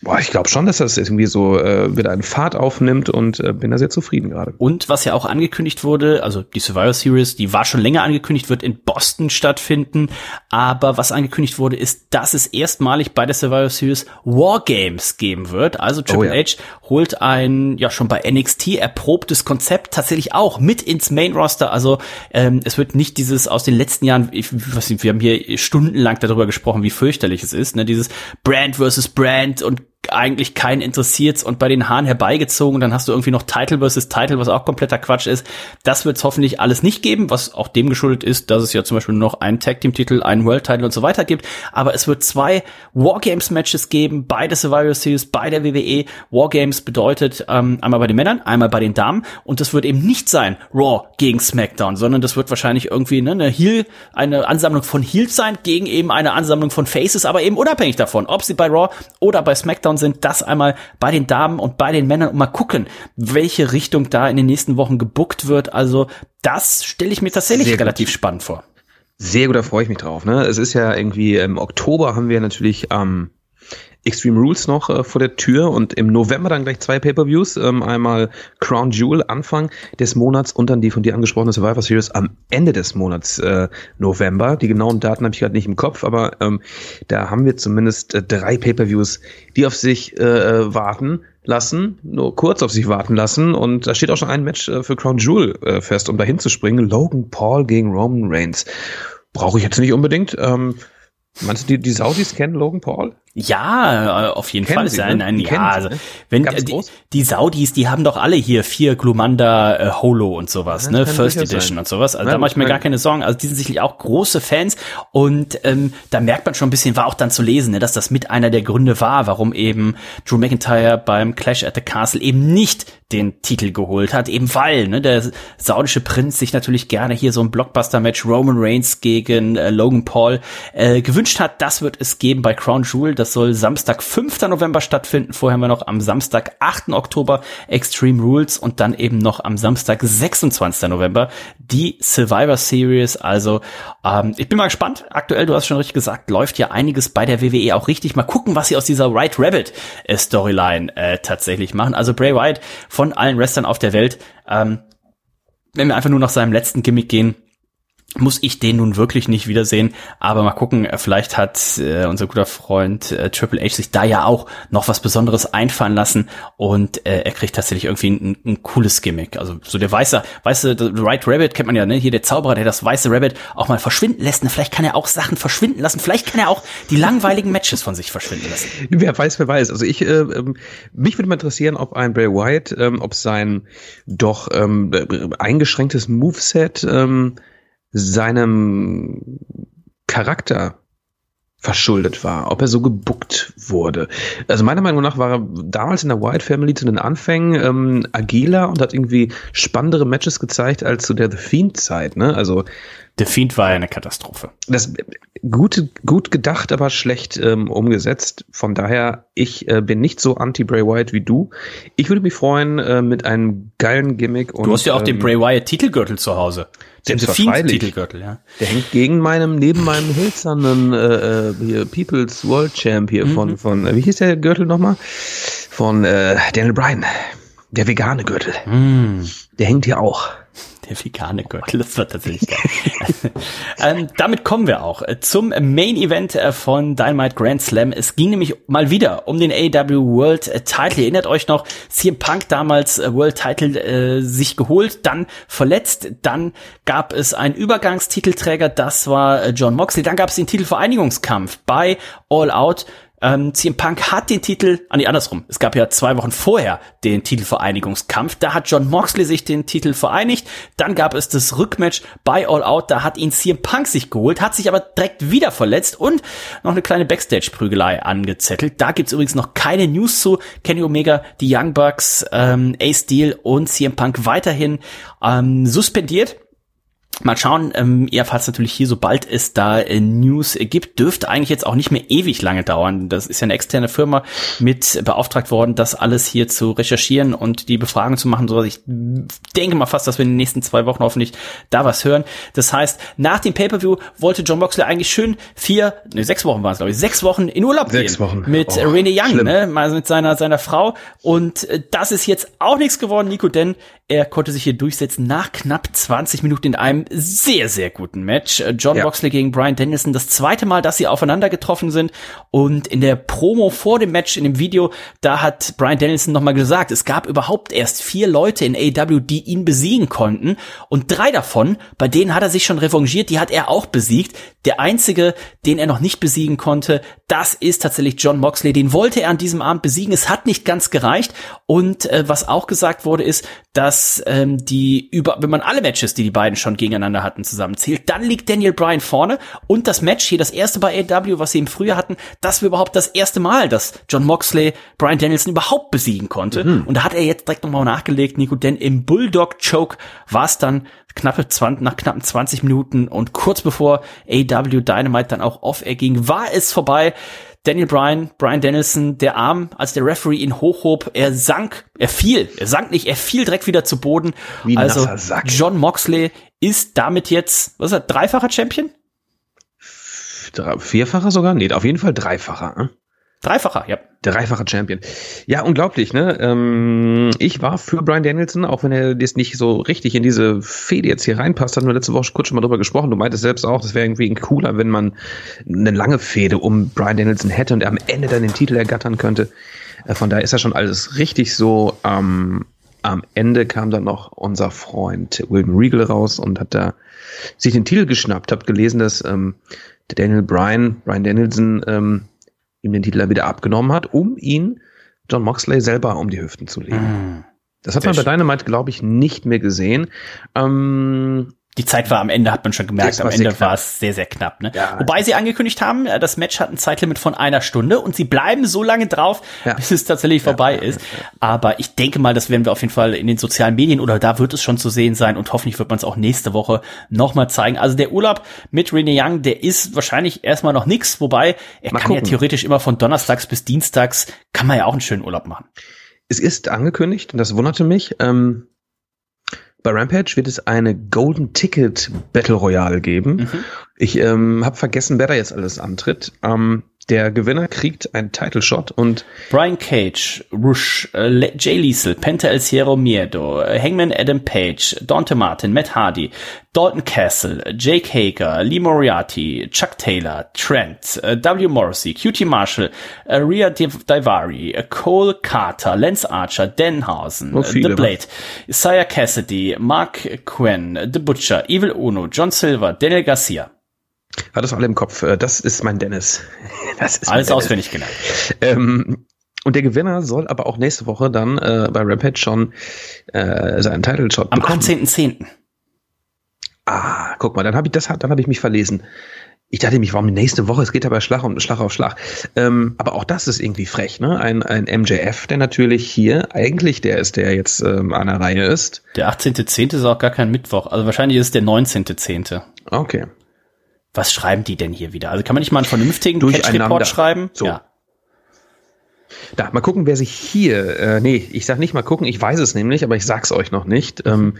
Boah, ich glaube schon, dass das irgendwie so äh, wieder einen Fahrt aufnimmt und äh, bin da sehr zufrieden gerade. Und was ja auch angekündigt wurde, also die Survivor Series, die war schon länger angekündigt, wird in Boston stattfinden. Aber was angekündigt wurde, ist, dass es erstmalig bei der Survivor Series Wargames geben wird. Also Triple Oh ja. H holt ein, ja schon bei NXT erprobtes Konzept tatsächlich auch mit ins Main Roster. Also ähm, es wird nicht dieses aus den letzten Jahren, ich nicht, wir haben hier stundenlang darüber gesprochen, wie fürchterlich es ist, ne? Dieses Brand versus Brand und eigentlich keinen interessiert's und bei den Haaren herbeigezogen, dann hast du irgendwie noch Title versus Title, was auch kompletter Quatsch ist. Das wird's hoffentlich alles nicht geben, was auch dem geschuldet ist, dass es ja zum Beispiel noch einen Tag Team Titel, einen World Title und so weiter gibt. Aber es wird zwei Wargames Matches geben, beide Survivor Series, bei WWE. Wargames bedeutet ähm, einmal bei den Männern, einmal bei den Damen und das wird eben nicht sein Raw gegen SmackDown, sondern das wird wahrscheinlich irgendwie ne, eine Heel, eine Ansammlung von Heels sein gegen eben eine Ansammlung von Faces, aber eben unabhängig davon, ob sie bei Raw oder bei SmackDown sind, das einmal bei den Damen und bei den Männern und mal gucken, welche Richtung da in den nächsten Wochen gebuckt wird. Also das stelle ich mir tatsächlich Sehr gut. relativ spannend vor. Sehr gut, da freue ich mich drauf. Ne? Es ist ja irgendwie im Oktober haben wir natürlich ähm, Extreme Rules noch äh, vor der Tür und im November dann gleich zwei Pay-per-Views. Ähm, einmal Crown Jewel Anfang des Monats und dann die von dir angesprochene Survivor Series am Ende des Monats äh, November. Die genauen Daten habe ich gerade nicht im Kopf, aber ähm, da haben wir zumindest äh, drei Pay-per-Views, die auf sich äh, warten lassen, nur kurz auf sich warten lassen und da steht auch schon ein Match äh, für Crown Jewel äh, fest, um dahin zu springen. Logan Paul gegen Roman Reigns. Brauche ich jetzt nicht unbedingt. Ähm, meinst du, die, die Saudis kennen Logan Paul? Ja, äh, auf jeden Kennen Fall. Sie, ein, ne? ein, Die ja, also, ne? wenn die, die Saudis, die haben doch alle hier vier Glumanda äh, Holo und sowas, Ja, ne, First Edition sein. und sowas. Also Ja, da mache ich mir gar keine Sorgen. Also die sind sicherlich auch große Fans und ähm, da merkt man schon ein bisschen, war auch dann zu lesen, ne, dass das mit einer der Gründe war, warum eben Drew McIntyre beim Clash at the Castle eben nicht den Titel geholt hat, eben weil ne, der saudische Prinz sich natürlich gerne hier so ein Blockbuster-Match Roman Reigns gegen äh, Logan Paul äh, gewünscht hat. Das wird es geben bei Crown Jewel. Das soll Samstag, 5. November stattfinden. Vorher haben wir noch am Samstag, 8. Oktober Extreme Rules und dann eben noch am Samstag, 26. November die Survivor Series. Also ähm, ich bin mal gespannt. Aktuell, du hast schon richtig gesagt, läuft ja einiges bei der WWE auch richtig. Mal gucken, was sie aus dieser White Rabbit äh, Storyline äh, tatsächlich machen. Also Bray Wyatt von allen Wrestlern auf der Welt. Ähm, wenn wir einfach nur nach seinem letzten Gimmick gehen, muss ich den nun wirklich nicht wiedersehen. Aber mal gucken, äh, vielleicht hat äh, unser guter Freund äh, Triple H sich da ja auch noch was Besonderes einfallen lassen und äh, er kriegt tatsächlich irgendwie ein, ein cooles Gimmick. Also so der weiße, weiße White Rabbit kennt man ja, ne? Hier der Zauberer, der das weiße Rabbit auch mal verschwinden lässt. Ne? Vielleicht kann er auch Sachen verschwinden lassen. Vielleicht kann er auch die langweiligen Matches von sich verschwinden lassen. Wer weiß, wer weiß. Also ich, äh, ähm, mich würde mal interessieren, ob ein Bray Wyatt, ähm, ob sein doch ähm, äh, eingeschränktes Moveset ähm, seinem Charakter verschuldet war, ob er so gebuckt wurde. Also meiner Meinung nach war er damals in der Wyatt Family zu den Anfängen ähm, agiler und hat irgendwie spannendere Matches gezeigt als zu der The Fiend Zeit. Ne? Also The Fiend war ja eine Katastrophe. das gut, gut gedacht, aber schlecht ähm, umgesetzt. Von daher, ich äh, bin nicht so anti-Bray Wyatt wie du. Ich würde mich freuen äh, mit einem geilen Gimmick. Und, Du hast ja auch den ähm, Bray Wyatt Titelgürtel zu Hause. Den The Fiend. Titelgürtel, ja. Der hängt gegen meinem, neben meinem hölzernen äh, äh, hier People's World Champ hier von, Mhm. von, äh, wie hieß der Gürtel nochmal? Von äh, Daniel Bryan. Der vegane Gürtel. Mm. Der hängt hier auch. Der vegane Gürtel, *laughs* das war tatsächlich geil. *laughs* ähm, damit kommen wir auch äh, zum Main Event äh, von Dynamite Grand Slam. Es ging nämlich mal wieder um den AEW World äh, Title. Erinnert euch noch, CM Punk damals World Title äh, sich geholt, dann verletzt, dann gab es einen Übergangstitelträger, das war John Moxley, dann gab es den Titelvereinigungskampf bei All Out. Ähm, CM Punk hat den Titel, ah nee, andersrum. Es gab ja zwei Wochen vorher den Titelvereinigungskampf. Da hat John Moxley sich den Titel vereinigt. Dann gab es das Rückmatch bei All Out. Da hat ihn CM Punk sich geholt, hat sich aber direkt wieder verletzt und noch eine kleine Backstage-Prügelei angezettelt. Da gibt's übrigens noch keine News zu. Kenny Omega, die Young Bucks, ähm, Ace Steel und CM Punk weiterhin ähm, suspendiert. Mal schauen, ähm, ebenfalls natürlich hier, sobald es da äh, News gibt, dürfte eigentlich jetzt auch nicht mehr ewig lange dauern. Das ist ja eine externe Firma mit beauftragt worden, das alles hier zu recherchieren und die Befragung zu machen. So, ich denke mal fast, dass wir in den nächsten zwei Wochen hoffentlich da was hören. Das heißt, nach dem Pay-Per-View wollte John Moxley eigentlich schön vier, ne, sechs Wochen waren es, glaube ich, sechs Wochen in Urlaub sechs gehen. Wochen. Mit oh, Rene Young, schlimm. ne, mal mit seiner, seiner Frau. Und äh, das ist jetzt auch nichts geworden, Nico, denn er konnte sich hier durchsetzen nach knapp 20 Minuten in einem sehr, sehr guten Match. John Ja. Boxley gegen Brian Dennison, das zweite Mal, dass sie aufeinander getroffen sind. Und in der Promo vor dem Match, in dem Video, da hat Brian Dennison nochmal gesagt, es gab überhaupt erst vier Leute in AEW, die ihn besiegen konnten. Und drei davon, bei denen hat er sich schon revanchiert, die hat er auch besiegt. Der einzige, den er noch nicht besiegen konnte, das ist tatsächlich John Moxley. Den wollte er an diesem Abend besiegen. Es hat nicht ganz gereicht. Und äh, was auch gesagt wurde, ist, dass ähm, die über, wenn man alle Matches, die die beiden schon gegeneinander hatten, zusammenzählt, dann liegt Daniel Bryan vorne. Und das Match hier, das erste bei AEW, was sie im Frühjahr hatten, das war überhaupt das erste Mal, dass John Moxley Bryan Danielson überhaupt besiegen konnte. Und da hat er jetzt direkt nochmal nachgelegt, Nico, denn im Bulldog Choke war es dann knappe 20, nach knappen 20 Minuten und kurz bevor AW Dynamite dann auch off-air ging, war es vorbei. Daniel Bryan, Brian Danielson, der Arm, als der Referee ihn hochhob, er sank, er fiel, er sank nicht, er fiel direkt wieder zu Boden. Wie also. John Moxley ist damit jetzt, was ist er, dreifacher Champion? Vierfacher sogar? Nee, auf jeden Fall dreifacher. Ne? Dreifacher, ja. Dreifacher Champion. Ja, unglaublich, ne? Ähm, ich war für Brian Danielson, auch wenn er jetzt nicht so richtig in diese Fehde jetzt hier reinpasst, hatten wir letzte Woche kurz schon mal drüber gesprochen. Du meintest selbst auch, das wäre irgendwie cooler, wenn man eine lange Fehde um Brian Danielson hätte und er am Ende dann den Titel ergattern könnte. Äh, Von daher ist ja schon alles richtig so. Ähm, am Ende kam dann noch unser Freund William Regal raus und hat da sich den Titel geschnappt. Habt gelesen, dass ähm, der Daniel Bryan, Brian Danielson, ähm, ihm den Titel wieder abgenommen hat, um ihn John Moxley selber um die Hüften zu legen. Das hat man bei. Dynamite, glaube ich, nicht mehr gesehen. Ähm, Die Zeit war am Ende, hat man schon gemerkt, am Ende war es sehr, sehr knapp. Ne? Ja. Wobei sie angekündigt haben, äh, das Match hat ein Zeitlimit von einer Stunde und sie bleiben so lange drauf, Ja. bis es tatsächlich vorbei ist. Aber ich denke mal, das werden wir auf jeden Fall in den sozialen Medien oder da wird es schon zu sehen sein und hoffentlich wird man es auch nächste Woche nochmal zeigen. Also der Urlaub mit Rene Young, der ist wahrscheinlich erstmal noch nix, wobei er Mal kann ja gucken. theoretisch immer von Donnerstags bis Dienstags, kann man ja auch einen schönen Urlaub machen. es ist angekündigt, und das wunderte mich, ähm, bei Rampage wird es eine Golden Ticket Battle Royale geben. Mhm. Ich ähm, habe vergessen, wer da jetzt alles antritt. Ähm, der Gewinner kriegt einen Title Shot und Brian Cage, Rush, äh, Jay Liesel, Penta El Ciero Miedo, Hangman Adam Page, Dante Martin, Matt Hardy, Dalton Castle, Jake Hager, Lee Moriarty, Chuck Taylor, Trent, äh, W. Morrissey, QT Marshall, äh, Rhea Div- Daivari, äh, Cole Carter, Lance Archer, Denhausen, Oh, The Blade, Isaiah Cassidy, Mark Quinn, The Butcher, Evil Uno, John Silver, Daniel Garcia. Hat das alle im Kopf. Äh, Das ist mein Dennis. *laughs* Das ist Alles Dennis. auswendig gelernt. Ähm, und der Gewinner soll aber auch nächste Woche dann äh, bei Rampage schon äh, seinen Title Shot Am bekommen. 18.10. Ah, guck mal, dann habe ich das, dann habe ich mich verlesen. Ich dachte mich, warum nächste Woche? Es geht aber Schlag um Schlag auf Schlag. Ähm, aber auch das ist irgendwie frech, ne? Ein, ein MJF, der natürlich hier eigentlich der ist, der jetzt ähm, an der Reihe ist. Der 18.10. ist auch gar kein Mittwoch. Also wahrscheinlich ist es der 19.10. Okay. Was schreiben die denn hier wieder? Also kann man nicht mal einen vernünftigen. Patch-Report schreiben? So. Ja. Da, mal gucken, wer sich hier, äh, nee, ich sag nicht mal gucken, ich weiß es nämlich, aber ich sag's euch noch nicht. Ähm,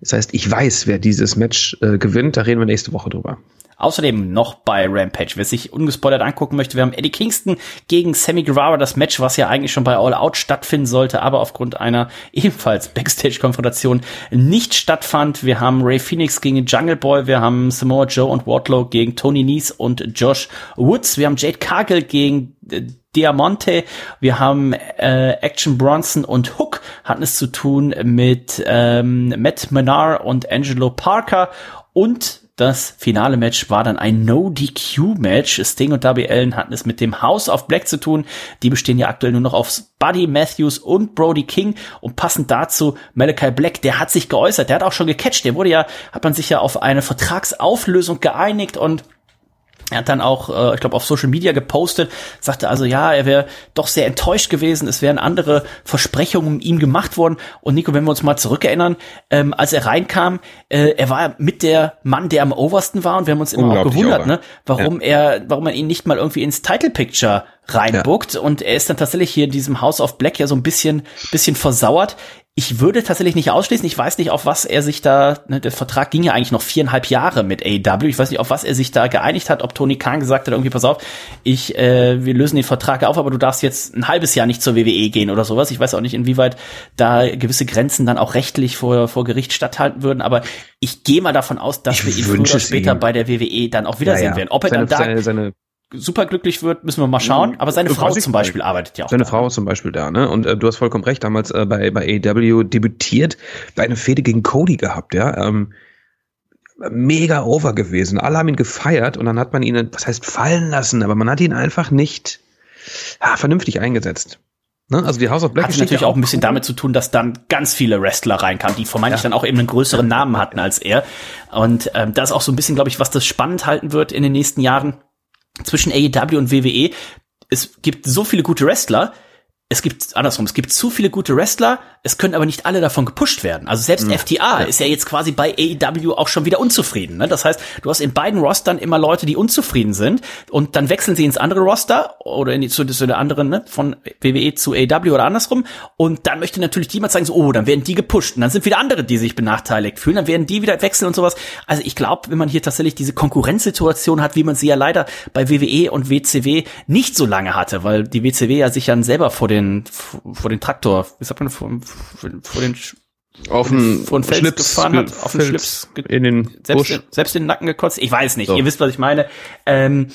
das heißt, ich weiß, wer dieses Match äh, gewinnt, da reden wir nächste Woche drüber. Außerdem noch bei Rampage, wer sich ungespoilert angucken möchte, wir haben Eddie Kingston gegen Sammy Guevara, das Match, was ja eigentlich schon bei All Out stattfinden sollte, aber aufgrund einer *laughs* ebenfalls Backstage-Konfrontation nicht stattfand. Wir haben Ray Phoenix gegen Jungle Boy, wir haben Samoa Joe und Wardlow gegen Tony Nese und Josh Woods, wir haben Jade Cargill gegen äh, Diamante, wir haben äh, Action Bronson und Hook hatten es zu tun mit ähm, Matt Menard und Angelo Parker. Und das finale Match war dann ein No-DQ-Match. Sting und Darby Allen hatten es mit dem House of Black zu tun. Die bestehen ja aktuell nur noch auf Buddy Matthews und Brody King. Und passend dazu Malachi Black, der hat sich geäußert. Der hat auch schon gecatcht. Der wurde ja, hat man sich ja auf eine Vertragsauflösung geeinigt und Er hat dann auch, äh, ich glaube, auf Social Media gepostet, sagte also, ja, er wäre doch sehr enttäuscht gewesen, es wären andere Versprechungen ihm gemacht worden. Und Nico, wenn wir uns mal zurückerinnern, ähm, als er reinkam, äh, er war mit der Mann, der am oversten war, und wir haben uns immer auch gewundert, ne, warum ja. er, warum man ihn nicht mal irgendwie ins Title Picture reinbuckt. Ja. Und er ist dann tatsächlich hier in diesem House of Black ja so ein bisschen, bisschen versauert. Ich würde tatsächlich nicht ausschließen, ich weiß nicht, auf was er sich da, ne, der Vertrag ging ja eigentlich noch viereinhalb Jahre mit AEW, ich weiß nicht, auf was er sich da geeinigt hat, ob Tony Khan gesagt hat, irgendwie, pass auf, ich, äh, wir lösen den Vertrag auf, aber du darfst jetzt ein halbes Jahr nicht zur WWE gehen oder sowas. Ich weiß auch nicht, inwieweit da gewisse Grenzen dann auch rechtlich vor, vor Gericht statthalten würden, aber ich gehe mal davon aus, dass ich wir ihn früher oder später ihm. bei der WWE dann auch wiedersehen ja, ja. werden. Ob er seine, dann da seine, seine super glücklich wird, müssen wir mal schauen. Aber seine Frau zum Beispiel arbeitet ja auch. Seine da. Frau ist zum Beispiel da, ne? Und äh, du hast vollkommen recht, damals äh, bei, bei AEW debütiert, bei einer Fehde gegen Cody gehabt, ja. Ähm, mega over gewesen. Alle haben ihn gefeiert und dann hat man ihn, was heißt fallen lassen, aber man hat ihn einfach nicht ja, vernünftig eingesetzt. Ne? Also die House of Black hat natürlich auch ein bisschen damit zu tun, dass dann ganz viele Wrestler reinkamen, die vermeintlich ja. dann auch eben einen größeren Namen hatten als er. Und ähm, das ist auch so ein bisschen, glaube ich, was das spannend halten wird in den nächsten Jahren zwischen AEW und WWE. Es gibt so viele gute Wrestler, es gibt andersrum, es gibt zu viele gute Wrestler, es können aber nicht alle davon gepusht werden. Also selbst mhm. FTA ja. ist ja jetzt quasi bei AEW auch schon wieder unzufrieden. Ne? Das heißt, du hast in beiden Rostern immer Leute, die unzufrieden sind und dann wechseln sie ins andere Roster oder in die, zu, zu der anderen, ne? von WWE zu AEW oder andersrum und dann möchte natürlich die mal zeigen, so, oh, dann werden die gepusht und dann sind wieder andere, die sich benachteiligt fühlen, dann werden die wieder wechseln und sowas. Also ich glaube, wenn man hier tatsächlich diese Konkurrenzsituation hat, wie man sie ja leider bei WWE und WCW nicht so lange hatte, weil die WCW ja sich dann selber vor den vor den Traktor, wie sagt man, vor, vor den auf den, vor den Fels Schlips gefahren hat, auf den Schlips in den selbst. Den, selbst den Nacken gekotzt. Ich weiß nicht, so. ihr wisst, was ich meine. Ähm,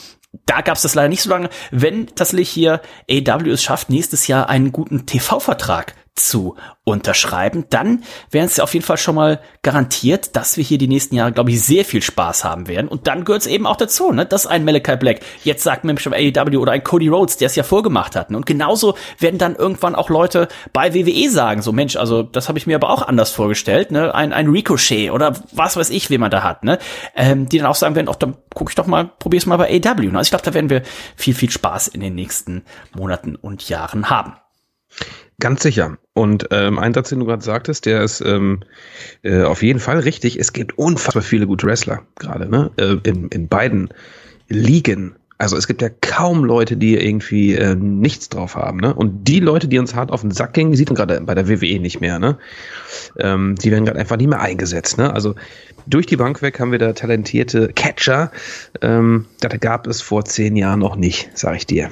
da gab es das leider nicht so lange. Wenn tatsächlich hier AW es schafft, nächstes Jahr einen guten TV-Vertrag zu unterschreiben, dann wären es auf jeden Fall schon mal garantiert, dass wir hier die nächsten Jahre, glaube ich, sehr viel Spaß haben werden. Und dann gehört es eben auch dazu, ne, dass ein Malachi Black jetzt sagt Mensch AEW oder ein Cody Rhodes, der es ja vorgemacht hat. Ne? Und genauso werden dann irgendwann auch Leute bei WWE sagen, so Mensch, also das habe ich mir aber auch anders vorgestellt, ne, ein, ein Ricochet oder was weiß ich, wen man da hat, ne, ähm, die dann auch sagen werden, auch dann gucke ich doch mal, probier's mal bei AEW. Ne? Also ich glaube, da werden wir viel, viel Spaß in den nächsten Monaten und Jahren haben. Ganz sicher. Und ähm, ein Satz, den du gerade sagtest, der ist ähm, äh, auf jeden Fall richtig. Es gibt unfassbar viele gute Wrestler gerade, ne? Äh, in, in beiden Ligen. Also es gibt ja kaum Leute, die irgendwie äh, nichts drauf haben, ne? Und die Leute, die uns hart auf den Sack gingen, die sieht man gerade bei der WWE nicht mehr, ne? Ähm, die werden gerade einfach nicht mehr eingesetzt, ne? Also durch die Bank weg haben wir da talentierte Catcher. Ähm, das gab es vor zehn Jahren noch nicht, sag ich dir.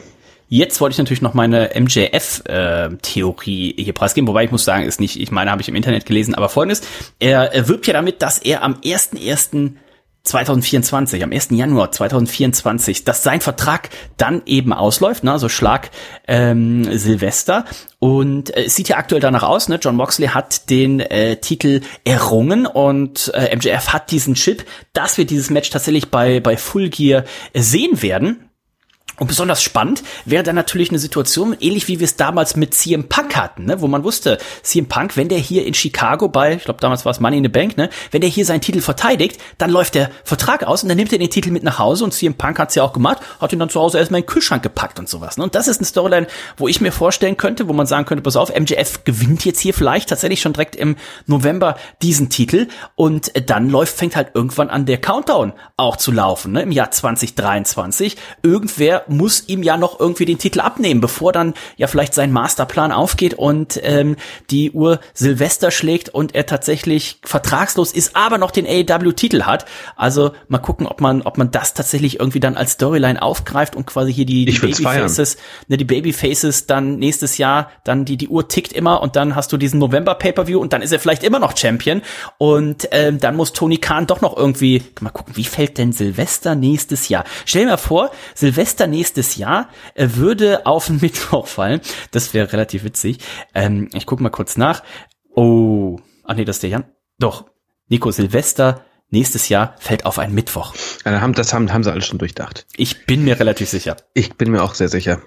Jetzt wollte ich natürlich noch meine MJF-Theorie äh, hier preisgeben, wobei ich muss sagen, ist nicht, ich meine, habe ich im Internet gelesen, aber folgendes, er, er wirbt ja damit, dass er am 1.1. 2024, am 1. Januar 2024, dass sein Vertrag dann eben ausläuft, ne, also Schlag ähm, Silvester. Und äh, es sieht ja aktuell danach aus, ne? John Moxley hat den äh, Titel errungen und äh, MJF hat diesen Chip, dass wir dieses Match tatsächlich bei, bei Full Gear sehen werden. Und besonders spannend wäre dann natürlich eine Situation, ähnlich wie wir es damals mit CM Punk hatten, ne? wo man wusste, CM Punk, wenn der hier in Chicago bei, ich glaube damals war es Money in the Bank, ne? wenn der hier seinen Titel verteidigt, dann läuft der Vertrag aus und dann nimmt er den Titel mit nach Hause und CM Punk hat's ja auch gemacht, hat ihn dann zu Hause erstmal in den Kühlschrank gepackt und sowas. Ne? Und das ist eine Storyline, wo ich mir vorstellen könnte, wo man sagen könnte, pass auf, MJF gewinnt jetzt hier vielleicht tatsächlich schon direkt im November diesen Titel und dann läuft, fängt halt irgendwann an der Countdown auch zu laufen, ne? im Jahr 2023. Irgendwer muss ihm ja noch irgendwie den Titel abnehmen, bevor dann ja vielleicht sein Masterplan aufgeht und ähm, die Uhr Silvester schlägt und er tatsächlich vertragslos ist, aber noch den AEW-Titel hat. Also mal gucken, ob man, ob man das tatsächlich irgendwie dann als Storyline aufgreift und quasi hier die, die Babyfaces, ne, die Babyfaces dann nächstes Jahr, dann die, die Uhr tickt immer und dann hast du diesen November Pay-Per-View und dann ist er vielleicht immer noch Champion und ähm, dann muss Tony Khan doch noch irgendwie, mal gucken, wie fällt denn Silvester nächstes Jahr? Stell dir mal vor, Silvester nächstes Jahr äh, würde auf den *laughs* Mittwoch fallen. Das wäre relativ witzig. Ähm, ich gucke mal kurz nach. Oh, ah nee, das ist der Jan. Doch, Nico Silvester nächstes Jahr fällt auf einen Mittwoch. Ja, das haben, haben sie alles schon durchdacht. Ich bin mir relativ sicher. Ich bin mir auch sehr sicher.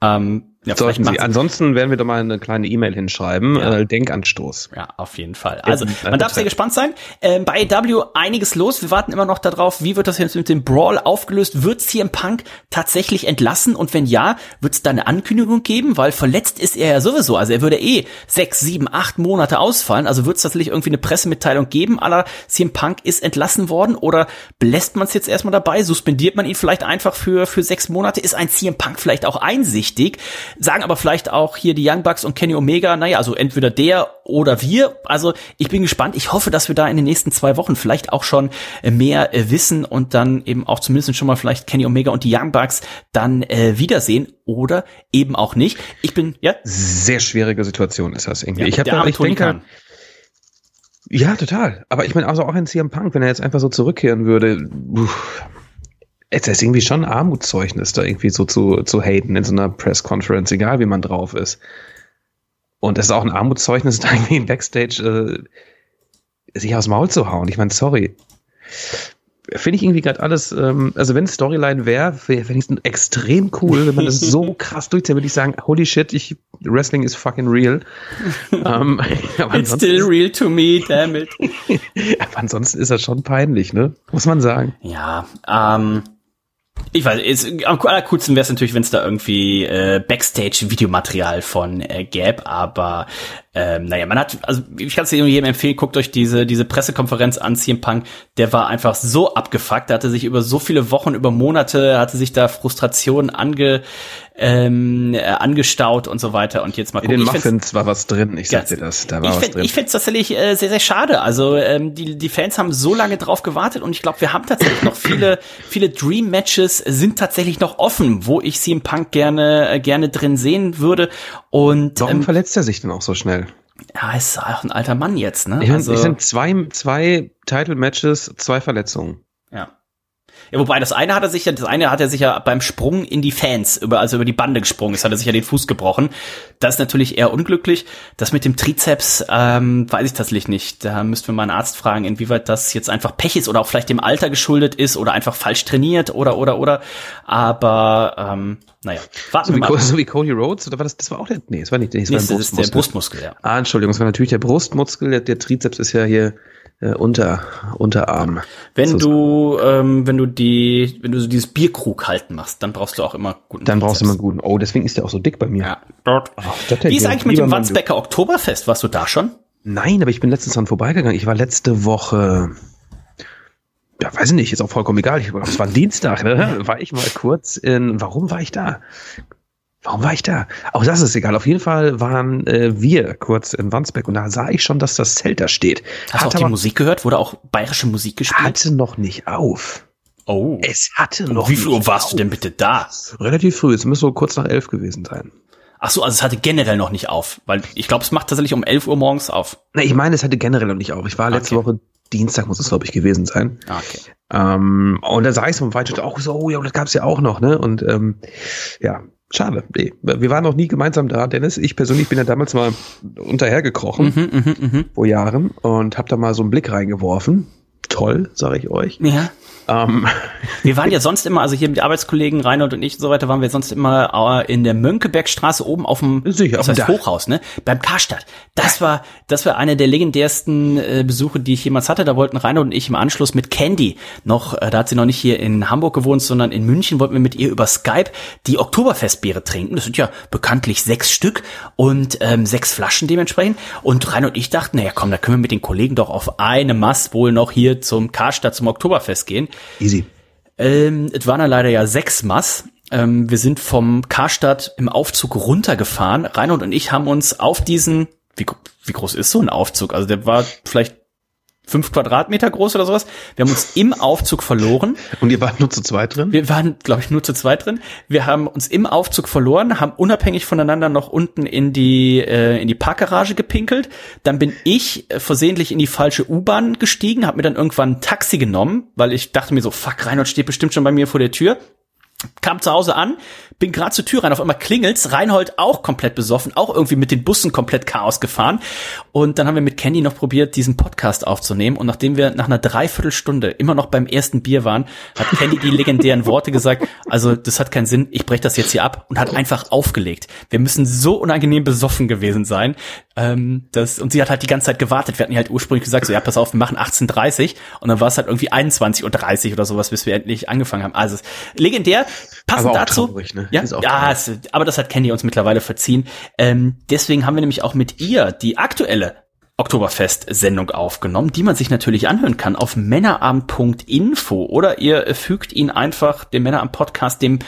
Ähm, Ja, Sollten Sie. Ansonsten werden wir doch mal eine kleine E-Mail hinschreiben. Ja. Äh, Denkanstoß. Ja, auf jeden Fall. Also, man darf sehr gespannt sein. Ähm, bei W einiges los. Wir warten immer noch darauf, wie wird das jetzt mit dem Brawl aufgelöst? Wird CM Punk tatsächlich entlassen? Und wenn ja, wird es da eine Ankündigung geben? Weil verletzt ist er ja sowieso. Also er würde eh sechs, sieben, acht Monate ausfallen. Also wird es tatsächlich irgendwie eine Pressemitteilung geben, aller CM Punk ist entlassen worden? Oder belässt man es jetzt erstmal dabei? Suspendiert man ihn vielleicht einfach für, für sechs Monate? Ist ein CM Punk vielleicht auch einsichtig? Sagen aber vielleicht auch hier die Young Bucks und Kenny Omega, naja, also entweder der oder wir. Also ich bin gespannt. Ich hoffe, dass wir da in den nächsten zwei Wochen vielleicht auch schon mehr äh, wissen und dann eben auch zumindest schon mal vielleicht Kenny Omega und die Young Bucks dann äh, wiedersehen oder eben auch nicht. Ich bin, ja. Sehr schwierige Situation ist das irgendwie. Ja, ich habe, ich denke, ja, total. Aber ich meine, also auch in CM Punk, wenn er jetzt einfach so zurückkehren würde, uff, es ist irgendwie schon ein Armutszeugnis, da irgendwie so zu, zu haten in so einer Press-Conference, egal wie man drauf ist. Und es ist auch ein Armutszeugnis, *laughs* da irgendwie im Backstage äh, sich aufs Maul zu hauen. Ich meine, sorry. Finde ich irgendwie gerade alles, ähm, also wenn es Storyline wäre, ich es extrem cool, wenn man das so *laughs* krass durchzieht, würde ich sagen, holy shit, ich, Wrestling is fucking real. um, *laughs* ähm, It's still real to me, damn it. aber ansonsten ist das schon peinlich, ne? Muss man sagen. Ja, ähm, ich weiß, ist, am allercoolsten wäre es natürlich, wenn es da irgendwie äh, Backstage-Videomaterial von äh, gäbe, aber ähm, naja, man hat, also ich kann es jedem empfehlen, guckt euch diese, diese Pressekonferenz an, CM Punk, der war einfach so abgefuckt, der hatte sich über so viele Wochen, über Monate, hatte sich da Frustrationen ange, ähm, äh, angestaut und so weiter. Und jetzt mal gucken. In den Muffins war was drin, ich sag dir das, da war ich was find, drin. Ich finde es tatsächlich äh, sehr, sehr schade, also ähm, die, die Fans haben so lange drauf gewartet und ich glaube, wir haben tatsächlich noch viele, *laughs* viele Dream-Matches sind tatsächlich noch offen, wo ich CM Punk gerne, äh, gerne drin sehen würde. Und Warum ähm, verletzt er sich denn auch so schnell? Ja, ist auch ein alter Mann jetzt, ne? Ich also, es sind zwei, zwei Title-Matches, zwei Verletzungen. Ja. Ja, wobei das eine hat er sich ja, das eine hat er sich ja beim Sprung in die Fans, über, also über die Bande gesprungen ist, hat er sich ja den Fuß gebrochen. Das ist natürlich eher unglücklich. Das mit dem Trizeps, ähm, weiß ich tatsächlich nicht. Da müssten wir mal einen Arzt fragen, inwieweit das jetzt einfach Pech ist oder auch vielleicht dem Alter geschuldet ist oder einfach falsch trainiert oder, oder, oder. Aber, ähm, naja, warten so wir mal. Wie, so wie Cody Rhodes, oder war das, das war auch der, nee, das war nicht, das war nee, das ist der Brustmuskel, ja. Ah, Entschuldigung, das war natürlich der Brustmuskel, der, der Trizeps ist ja hier äh, unter Unterarm. Wenn du ähm, wenn du die wenn du so dieses Bierkrug halten machst, dann brauchst du auch immer guten. Dann brauchst du immer guten. Oh, deswegen ist der auch so dick bei mir. Ja. Dort. Oh, Wie ist eigentlich mit dem Wandsbecker Oktoberfest? Warst du da schon? Nein, aber ich bin letztens dran vorbeigegangen. Ich war letzte Woche ja, weiß ich nicht, ist auch vollkommen egal. Ich, es war ein Dienstag, ne? War ich mal kurz in, warum war ich da? Warum war ich da? Auch das ist egal. Auf jeden Fall waren äh, wir kurz in Wandsbek und da sah ich schon, dass das Zelt da steht. Hast du auch die Musik gehört? Wurde auch bayerische Musik gespielt? Hatte noch nicht auf. Oh. Es hatte noch. Und wie viel Uhr warst auf. du denn bitte da? Relativ früh. Es müsste so kurz nach elf gewesen sein. Ach so, also es hatte generell noch nicht auf, weil ich glaube, es macht tatsächlich um elf Uhr morgens auf. Na, ich meine, es hatte generell noch nicht auf. Ich war letzte okay. Woche Dienstag muss es glaube ich gewesen sein. Ah, okay. Ähm, und da sah ich so im Weite auch so, oh ja, das gab's ja auch noch, ne? Und ähm, ja, Schade. Nee. Wir waren noch nie gemeinsam da, Dennis. Ich persönlich bin ja damals mal unterhergekrochen mhm, mh, mh. vor Jahren und habe da mal so einen Blick reingeworfen. Toll, sage ich euch. Ja. Ähm. Wir waren ja sonst immer, also hier mit Arbeitskollegen Reinhold und ich und so weiter, waren wir sonst immer äh, in der Mönckebergstraße oben auf dem Sicher, das heißt Hochhaus, ne? Beim Karstadt. Das war, das war einer der legendärsten äh, Besuche, die ich jemals hatte. Da wollten Reinhold und ich im Anschluss mit Candy noch, äh, da hat sie noch nicht hier in Hamburg gewohnt, sondern in München, wollten wir mit ihr über Skype die Oktoberfestbeere trinken. Das sind ja bekanntlich sechs Stück und ähm, sechs Flaschen dementsprechend. Und Reinhold und ich dachten, naja komm, da können wir mit den Kollegen doch auf eine Mass wohl noch hier zum Karstadt zum Oktoberfest gehen. Easy. Ähm, es waren ja leider ja sechs Mass. Ähm, wir sind vom Karstadt im Aufzug runtergefahren. Reinhold und ich haben uns auf diesen, wie, wie groß ist so ein Aufzug? Also der war vielleicht fünf Quadratmeter groß oder sowas. Wir haben uns im Aufzug verloren. Und ihr wart nur zu zweit drin? Wir waren, glaube ich, nur zu zweit drin. Wir haben uns im Aufzug verloren, haben unabhängig voneinander noch unten in die äh, in die Parkgarage gepinkelt. Dann bin ich äh, versehentlich in die falsche U-Bahn gestiegen, habe mir dann irgendwann ein Taxi genommen, weil ich dachte mir so, fuck, Reinhold steht bestimmt schon bei mir vor der Tür kam zu Hause an, bin gerade zur Tür rein, auf einmal klingelt's, Reinhold auch komplett besoffen, auch irgendwie mit den Bussen komplett Chaos gefahren. Und dann haben wir mit Candy noch probiert, diesen Podcast aufzunehmen. Und nachdem wir nach einer Dreiviertelstunde immer noch beim ersten Bier waren, hat Candy die legendären Worte gesagt, also das hat keinen Sinn, ich breche das jetzt hier ab und hat einfach aufgelegt. Wir müssen so unangenehm besoffen gewesen sein. Ähm, das, und sie hat halt die ganze Zeit gewartet. Wir hatten halt ursprünglich gesagt, so ja, pass auf, wir machen 18.30 und dann war es halt irgendwie 21.30 Uhr oder sowas, bis wir endlich angefangen haben. Also legendär. Passend dazu. Traurig, ne? Ja, ja es, aber das hat Candy uns mittlerweile verziehen. Ähm, deswegen haben wir nämlich auch mit ihr die aktuelle Oktoberfest-Sendung aufgenommen, die man sich natürlich anhören kann auf männerabend.info oder ihr fügt ihn einfach dem Männerabend-Podcast, dem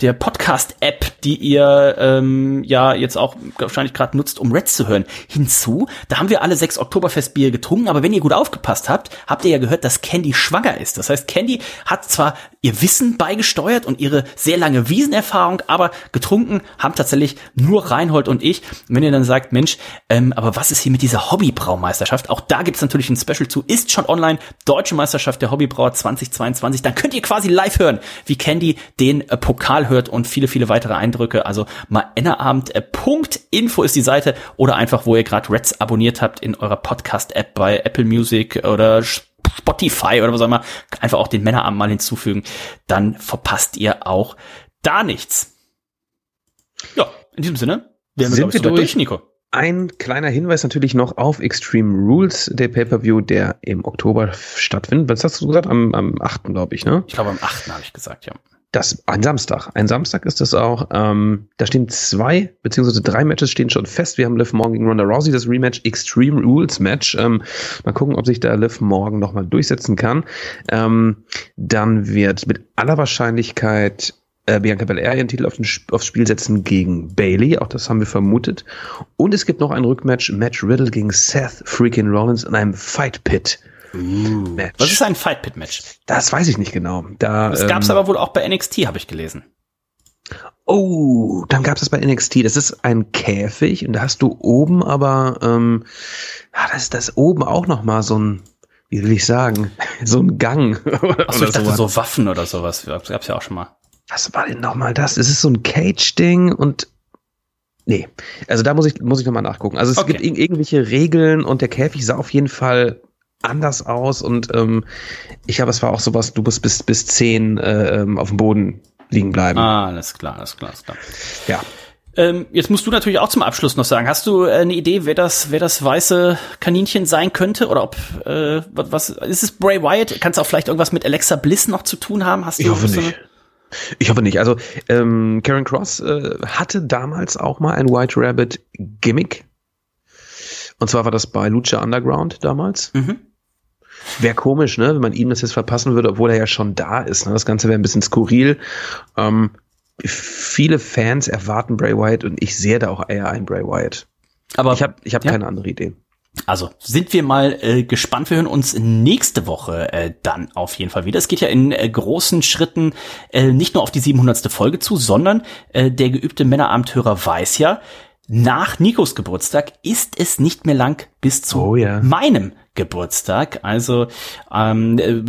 der Podcast-App, die ihr ähm, ja jetzt auch wahrscheinlich gerade nutzt, um Reds zu hören, hinzu. Da haben wir alle sechs Oktoberfest-Bier getrunken, aber wenn ihr gut aufgepasst habt, habt ihr ja gehört, dass Candy schwanger ist. Das heißt, Candy hat zwar ihr Wissen beigesteuert und ihre sehr lange Wiesenerfahrung, aber getrunken haben tatsächlich nur Reinhold und ich. Und wenn ihr dann sagt, Mensch, ähm, aber was ist hier mit dieser Hobby Hobbybraumeisterschaft. Auch da gibt's natürlich ein Special zu, ist schon online. Deutsche Meisterschaft der Hobbybrauer 2022. Dann könnt ihr quasi live hören, wie Candy den äh, Pokal hört und viele, viele weitere Eindrücke. Also mal Ennerabend.info ist die Seite oder einfach, wo ihr gerade Reds abonniert habt in eurer Podcast-App bei Apple Music oder Spotify oder was auch immer. Einfach auch den Männerabend mal hinzufügen. Dann verpasst ihr auch da nichts. Ja, in diesem Sinne, wir sind wir durch, durch, Nico. Ein kleiner Hinweis natürlich noch auf Extreme Rules, der Pay-Per-View, der im Oktober stattfindet. Was hast du gesagt? Am, am 8. glaube ich, ne? Ich glaube, am 8. habe ich gesagt, ja. Das, ein Samstag. Ein Samstag ist das auch. Ähm, da stehen zwei, beziehungsweise drei Matches stehen schon fest. Wir haben Liv Morgan gegen Ronda Rousey, das Rematch Extreme Rules Match. Ähm, mal gucken, ob sich da Liv Morgan nochmal durchsetzen kann. Ähm, dann wird mit aller Wahrscheinlichkeit äh, Bianca Belair ihren Titel auf den, aufs Spiel setzen gegen Bailey. Auch das haben wir vermutet. Und es gibt noch ein Rückmatch, Match Riddle gegen Seth freaking Rollins in einem Fight Pit. Uh, Match. Was ist ein Fight Pit Match? Das weiß ich nicht genau. Da, das gab es ähm, aber wohl auch bei NXT, habe ich gelesen. Oh, dann gab es das bei NXT. Das ist ein Käfig und da hast du oben aber, ähm, ja, das ist das oben auch noch mal so ein, wie will ich sagen, *laughs* so ein Gang. Achso, ich dachte sowas. so Waffen oder sowas. Gab's ja auch schon mal was war denn nochmal das? Es ist so ein Cage-Ding und nee, also da muss ich, muss ich nochmal nachgucken. Also es okay. gibt ir irgendwelche Regeln und der Käfig sah auf jeden Fall anders aus und ähm, ich habe, es war auch sowas, du musst bis, bis zehn äh, ähm, auf dem Boden liegen bleiben. Ah, alles klar, alles klar, alles klar. Ja. Ähm, jetzt musst du natürlich auch zum Abschluss noch sagen, hast du äh, eine Idee, wer das, wer das weiße Kaninchen sein könnte? Oder ob, äh, was, ist es Bray Wyatt? Kannst du auch vielleicht irgendwas mit Alexa Bliss noch zu tun haben? Hast du ich hoffe so nicht. Ich hoffe nicht. Also ähm, Karen Cross äh, hatte damals auch mal ein White Rabbit Gimmick. Und zwar war das bei Lucha Underground damals. Mhm. Wäre komisch, ne, wenn man ihm das jetzt verpassen würde, obwohl er ja schon da ist. Ne? Das Ganze wäre ein bisschen skurril. Ähm, viele Fans erwarten Bray Wyatt und ich sehe da auch eher einen Bray Wyatt. Aber ich habe ich hab ja. keine andere Idee. Also sind wir mal äh, gespannt. Wir hören uns nächste Woche äh, dann auf jeden Fall wieder. Es geht ja in äh, großen Schritten äh, nicht nur auf die 700. Folge zu, sondern äh, der geübte Männerabendhörer weiß ja, nach Nikos Geburtstag ist es nicht mehr lang bis zu oh, ja. meinem Geburtstag. Also ähm, äh,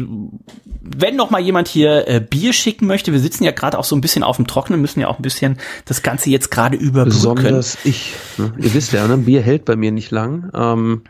wenn noch mal jemand hier äh, Bier schicken möchte, wir sitzen ja gerade auch so ein bisschen auf dem Trockenen, müssen ja auch ein bisschen das Ganze jetzt gerade überbrücken. Besonders ich. Ne? Ihr wisst ja, ne? Bier hält bei mir nicht lang. Ähm,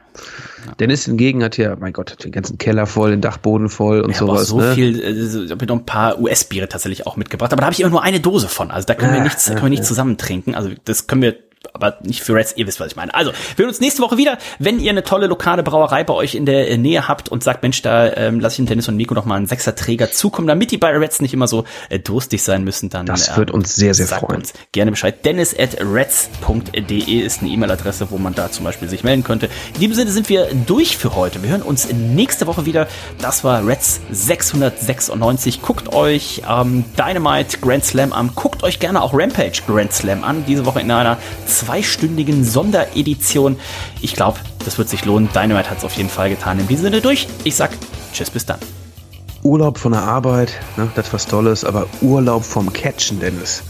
ja. Dennis hingegen hat ja, mein Gott, den ganzen Keller voll, den Dachboden voll und ja, sowas. so ne? viel, äh, ich habe noch ein paar US-Biere tatsächlich auch mitgebracht, aber da habe ich immer nur eine Dose von. Also da können wir nichts, da können wir nicht zusammen trinken. Also das können wir aber nicht für Reds, ihr wisst, was ich meine. Also, wir hören uns nächste Woche wieder, wenn ihr eine tolle lokale Brauerei bei euch in der Nähe habt und sagt, Mensch, da ähm, lasse ich den Dennis und Nico noch mal einen Sechserträger zukommen, damit die bei Reds nicht immer so äh, durstig sein müssen. Dann Das wird ähm, uns sehr, sehr freuen. Uns gerne Bescheid. Dennis at reds.de ist eine E-Mail-Adresse, wo man da zum Beispiel sich melden könnte. In diesem Sinne sind wir durch für heute. Wir hören uns nächste Woche wieder. Das war Reds 696. Guckt euch ähm, Dynamite Grand Slam an. Guckt euch gerne auch Rampage Grand Slam an. Diese Woche in einer zweistündigen Sonderedition. Ich glaube, das wird sich lohnen. Dynamite hat es auf jeden Fall getan. In diesem Sinne durch. Ich sag Tschüss, bis dann. Urlaub von der Arbeit, ne, das was Tolles, aber Urlaub vom Catchen, Dennis,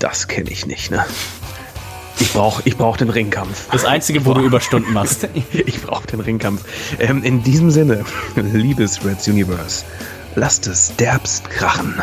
das kenne ich nicht, ne? Ich brauche ich brauch den Ringkampf. Das Einzige, wo du Überstunden machst. *laughs* ich brauche den Ringkampf. Ähm, in diesem Sinne, *laughs* liebes Reds Universe, lasst es derbst krachen.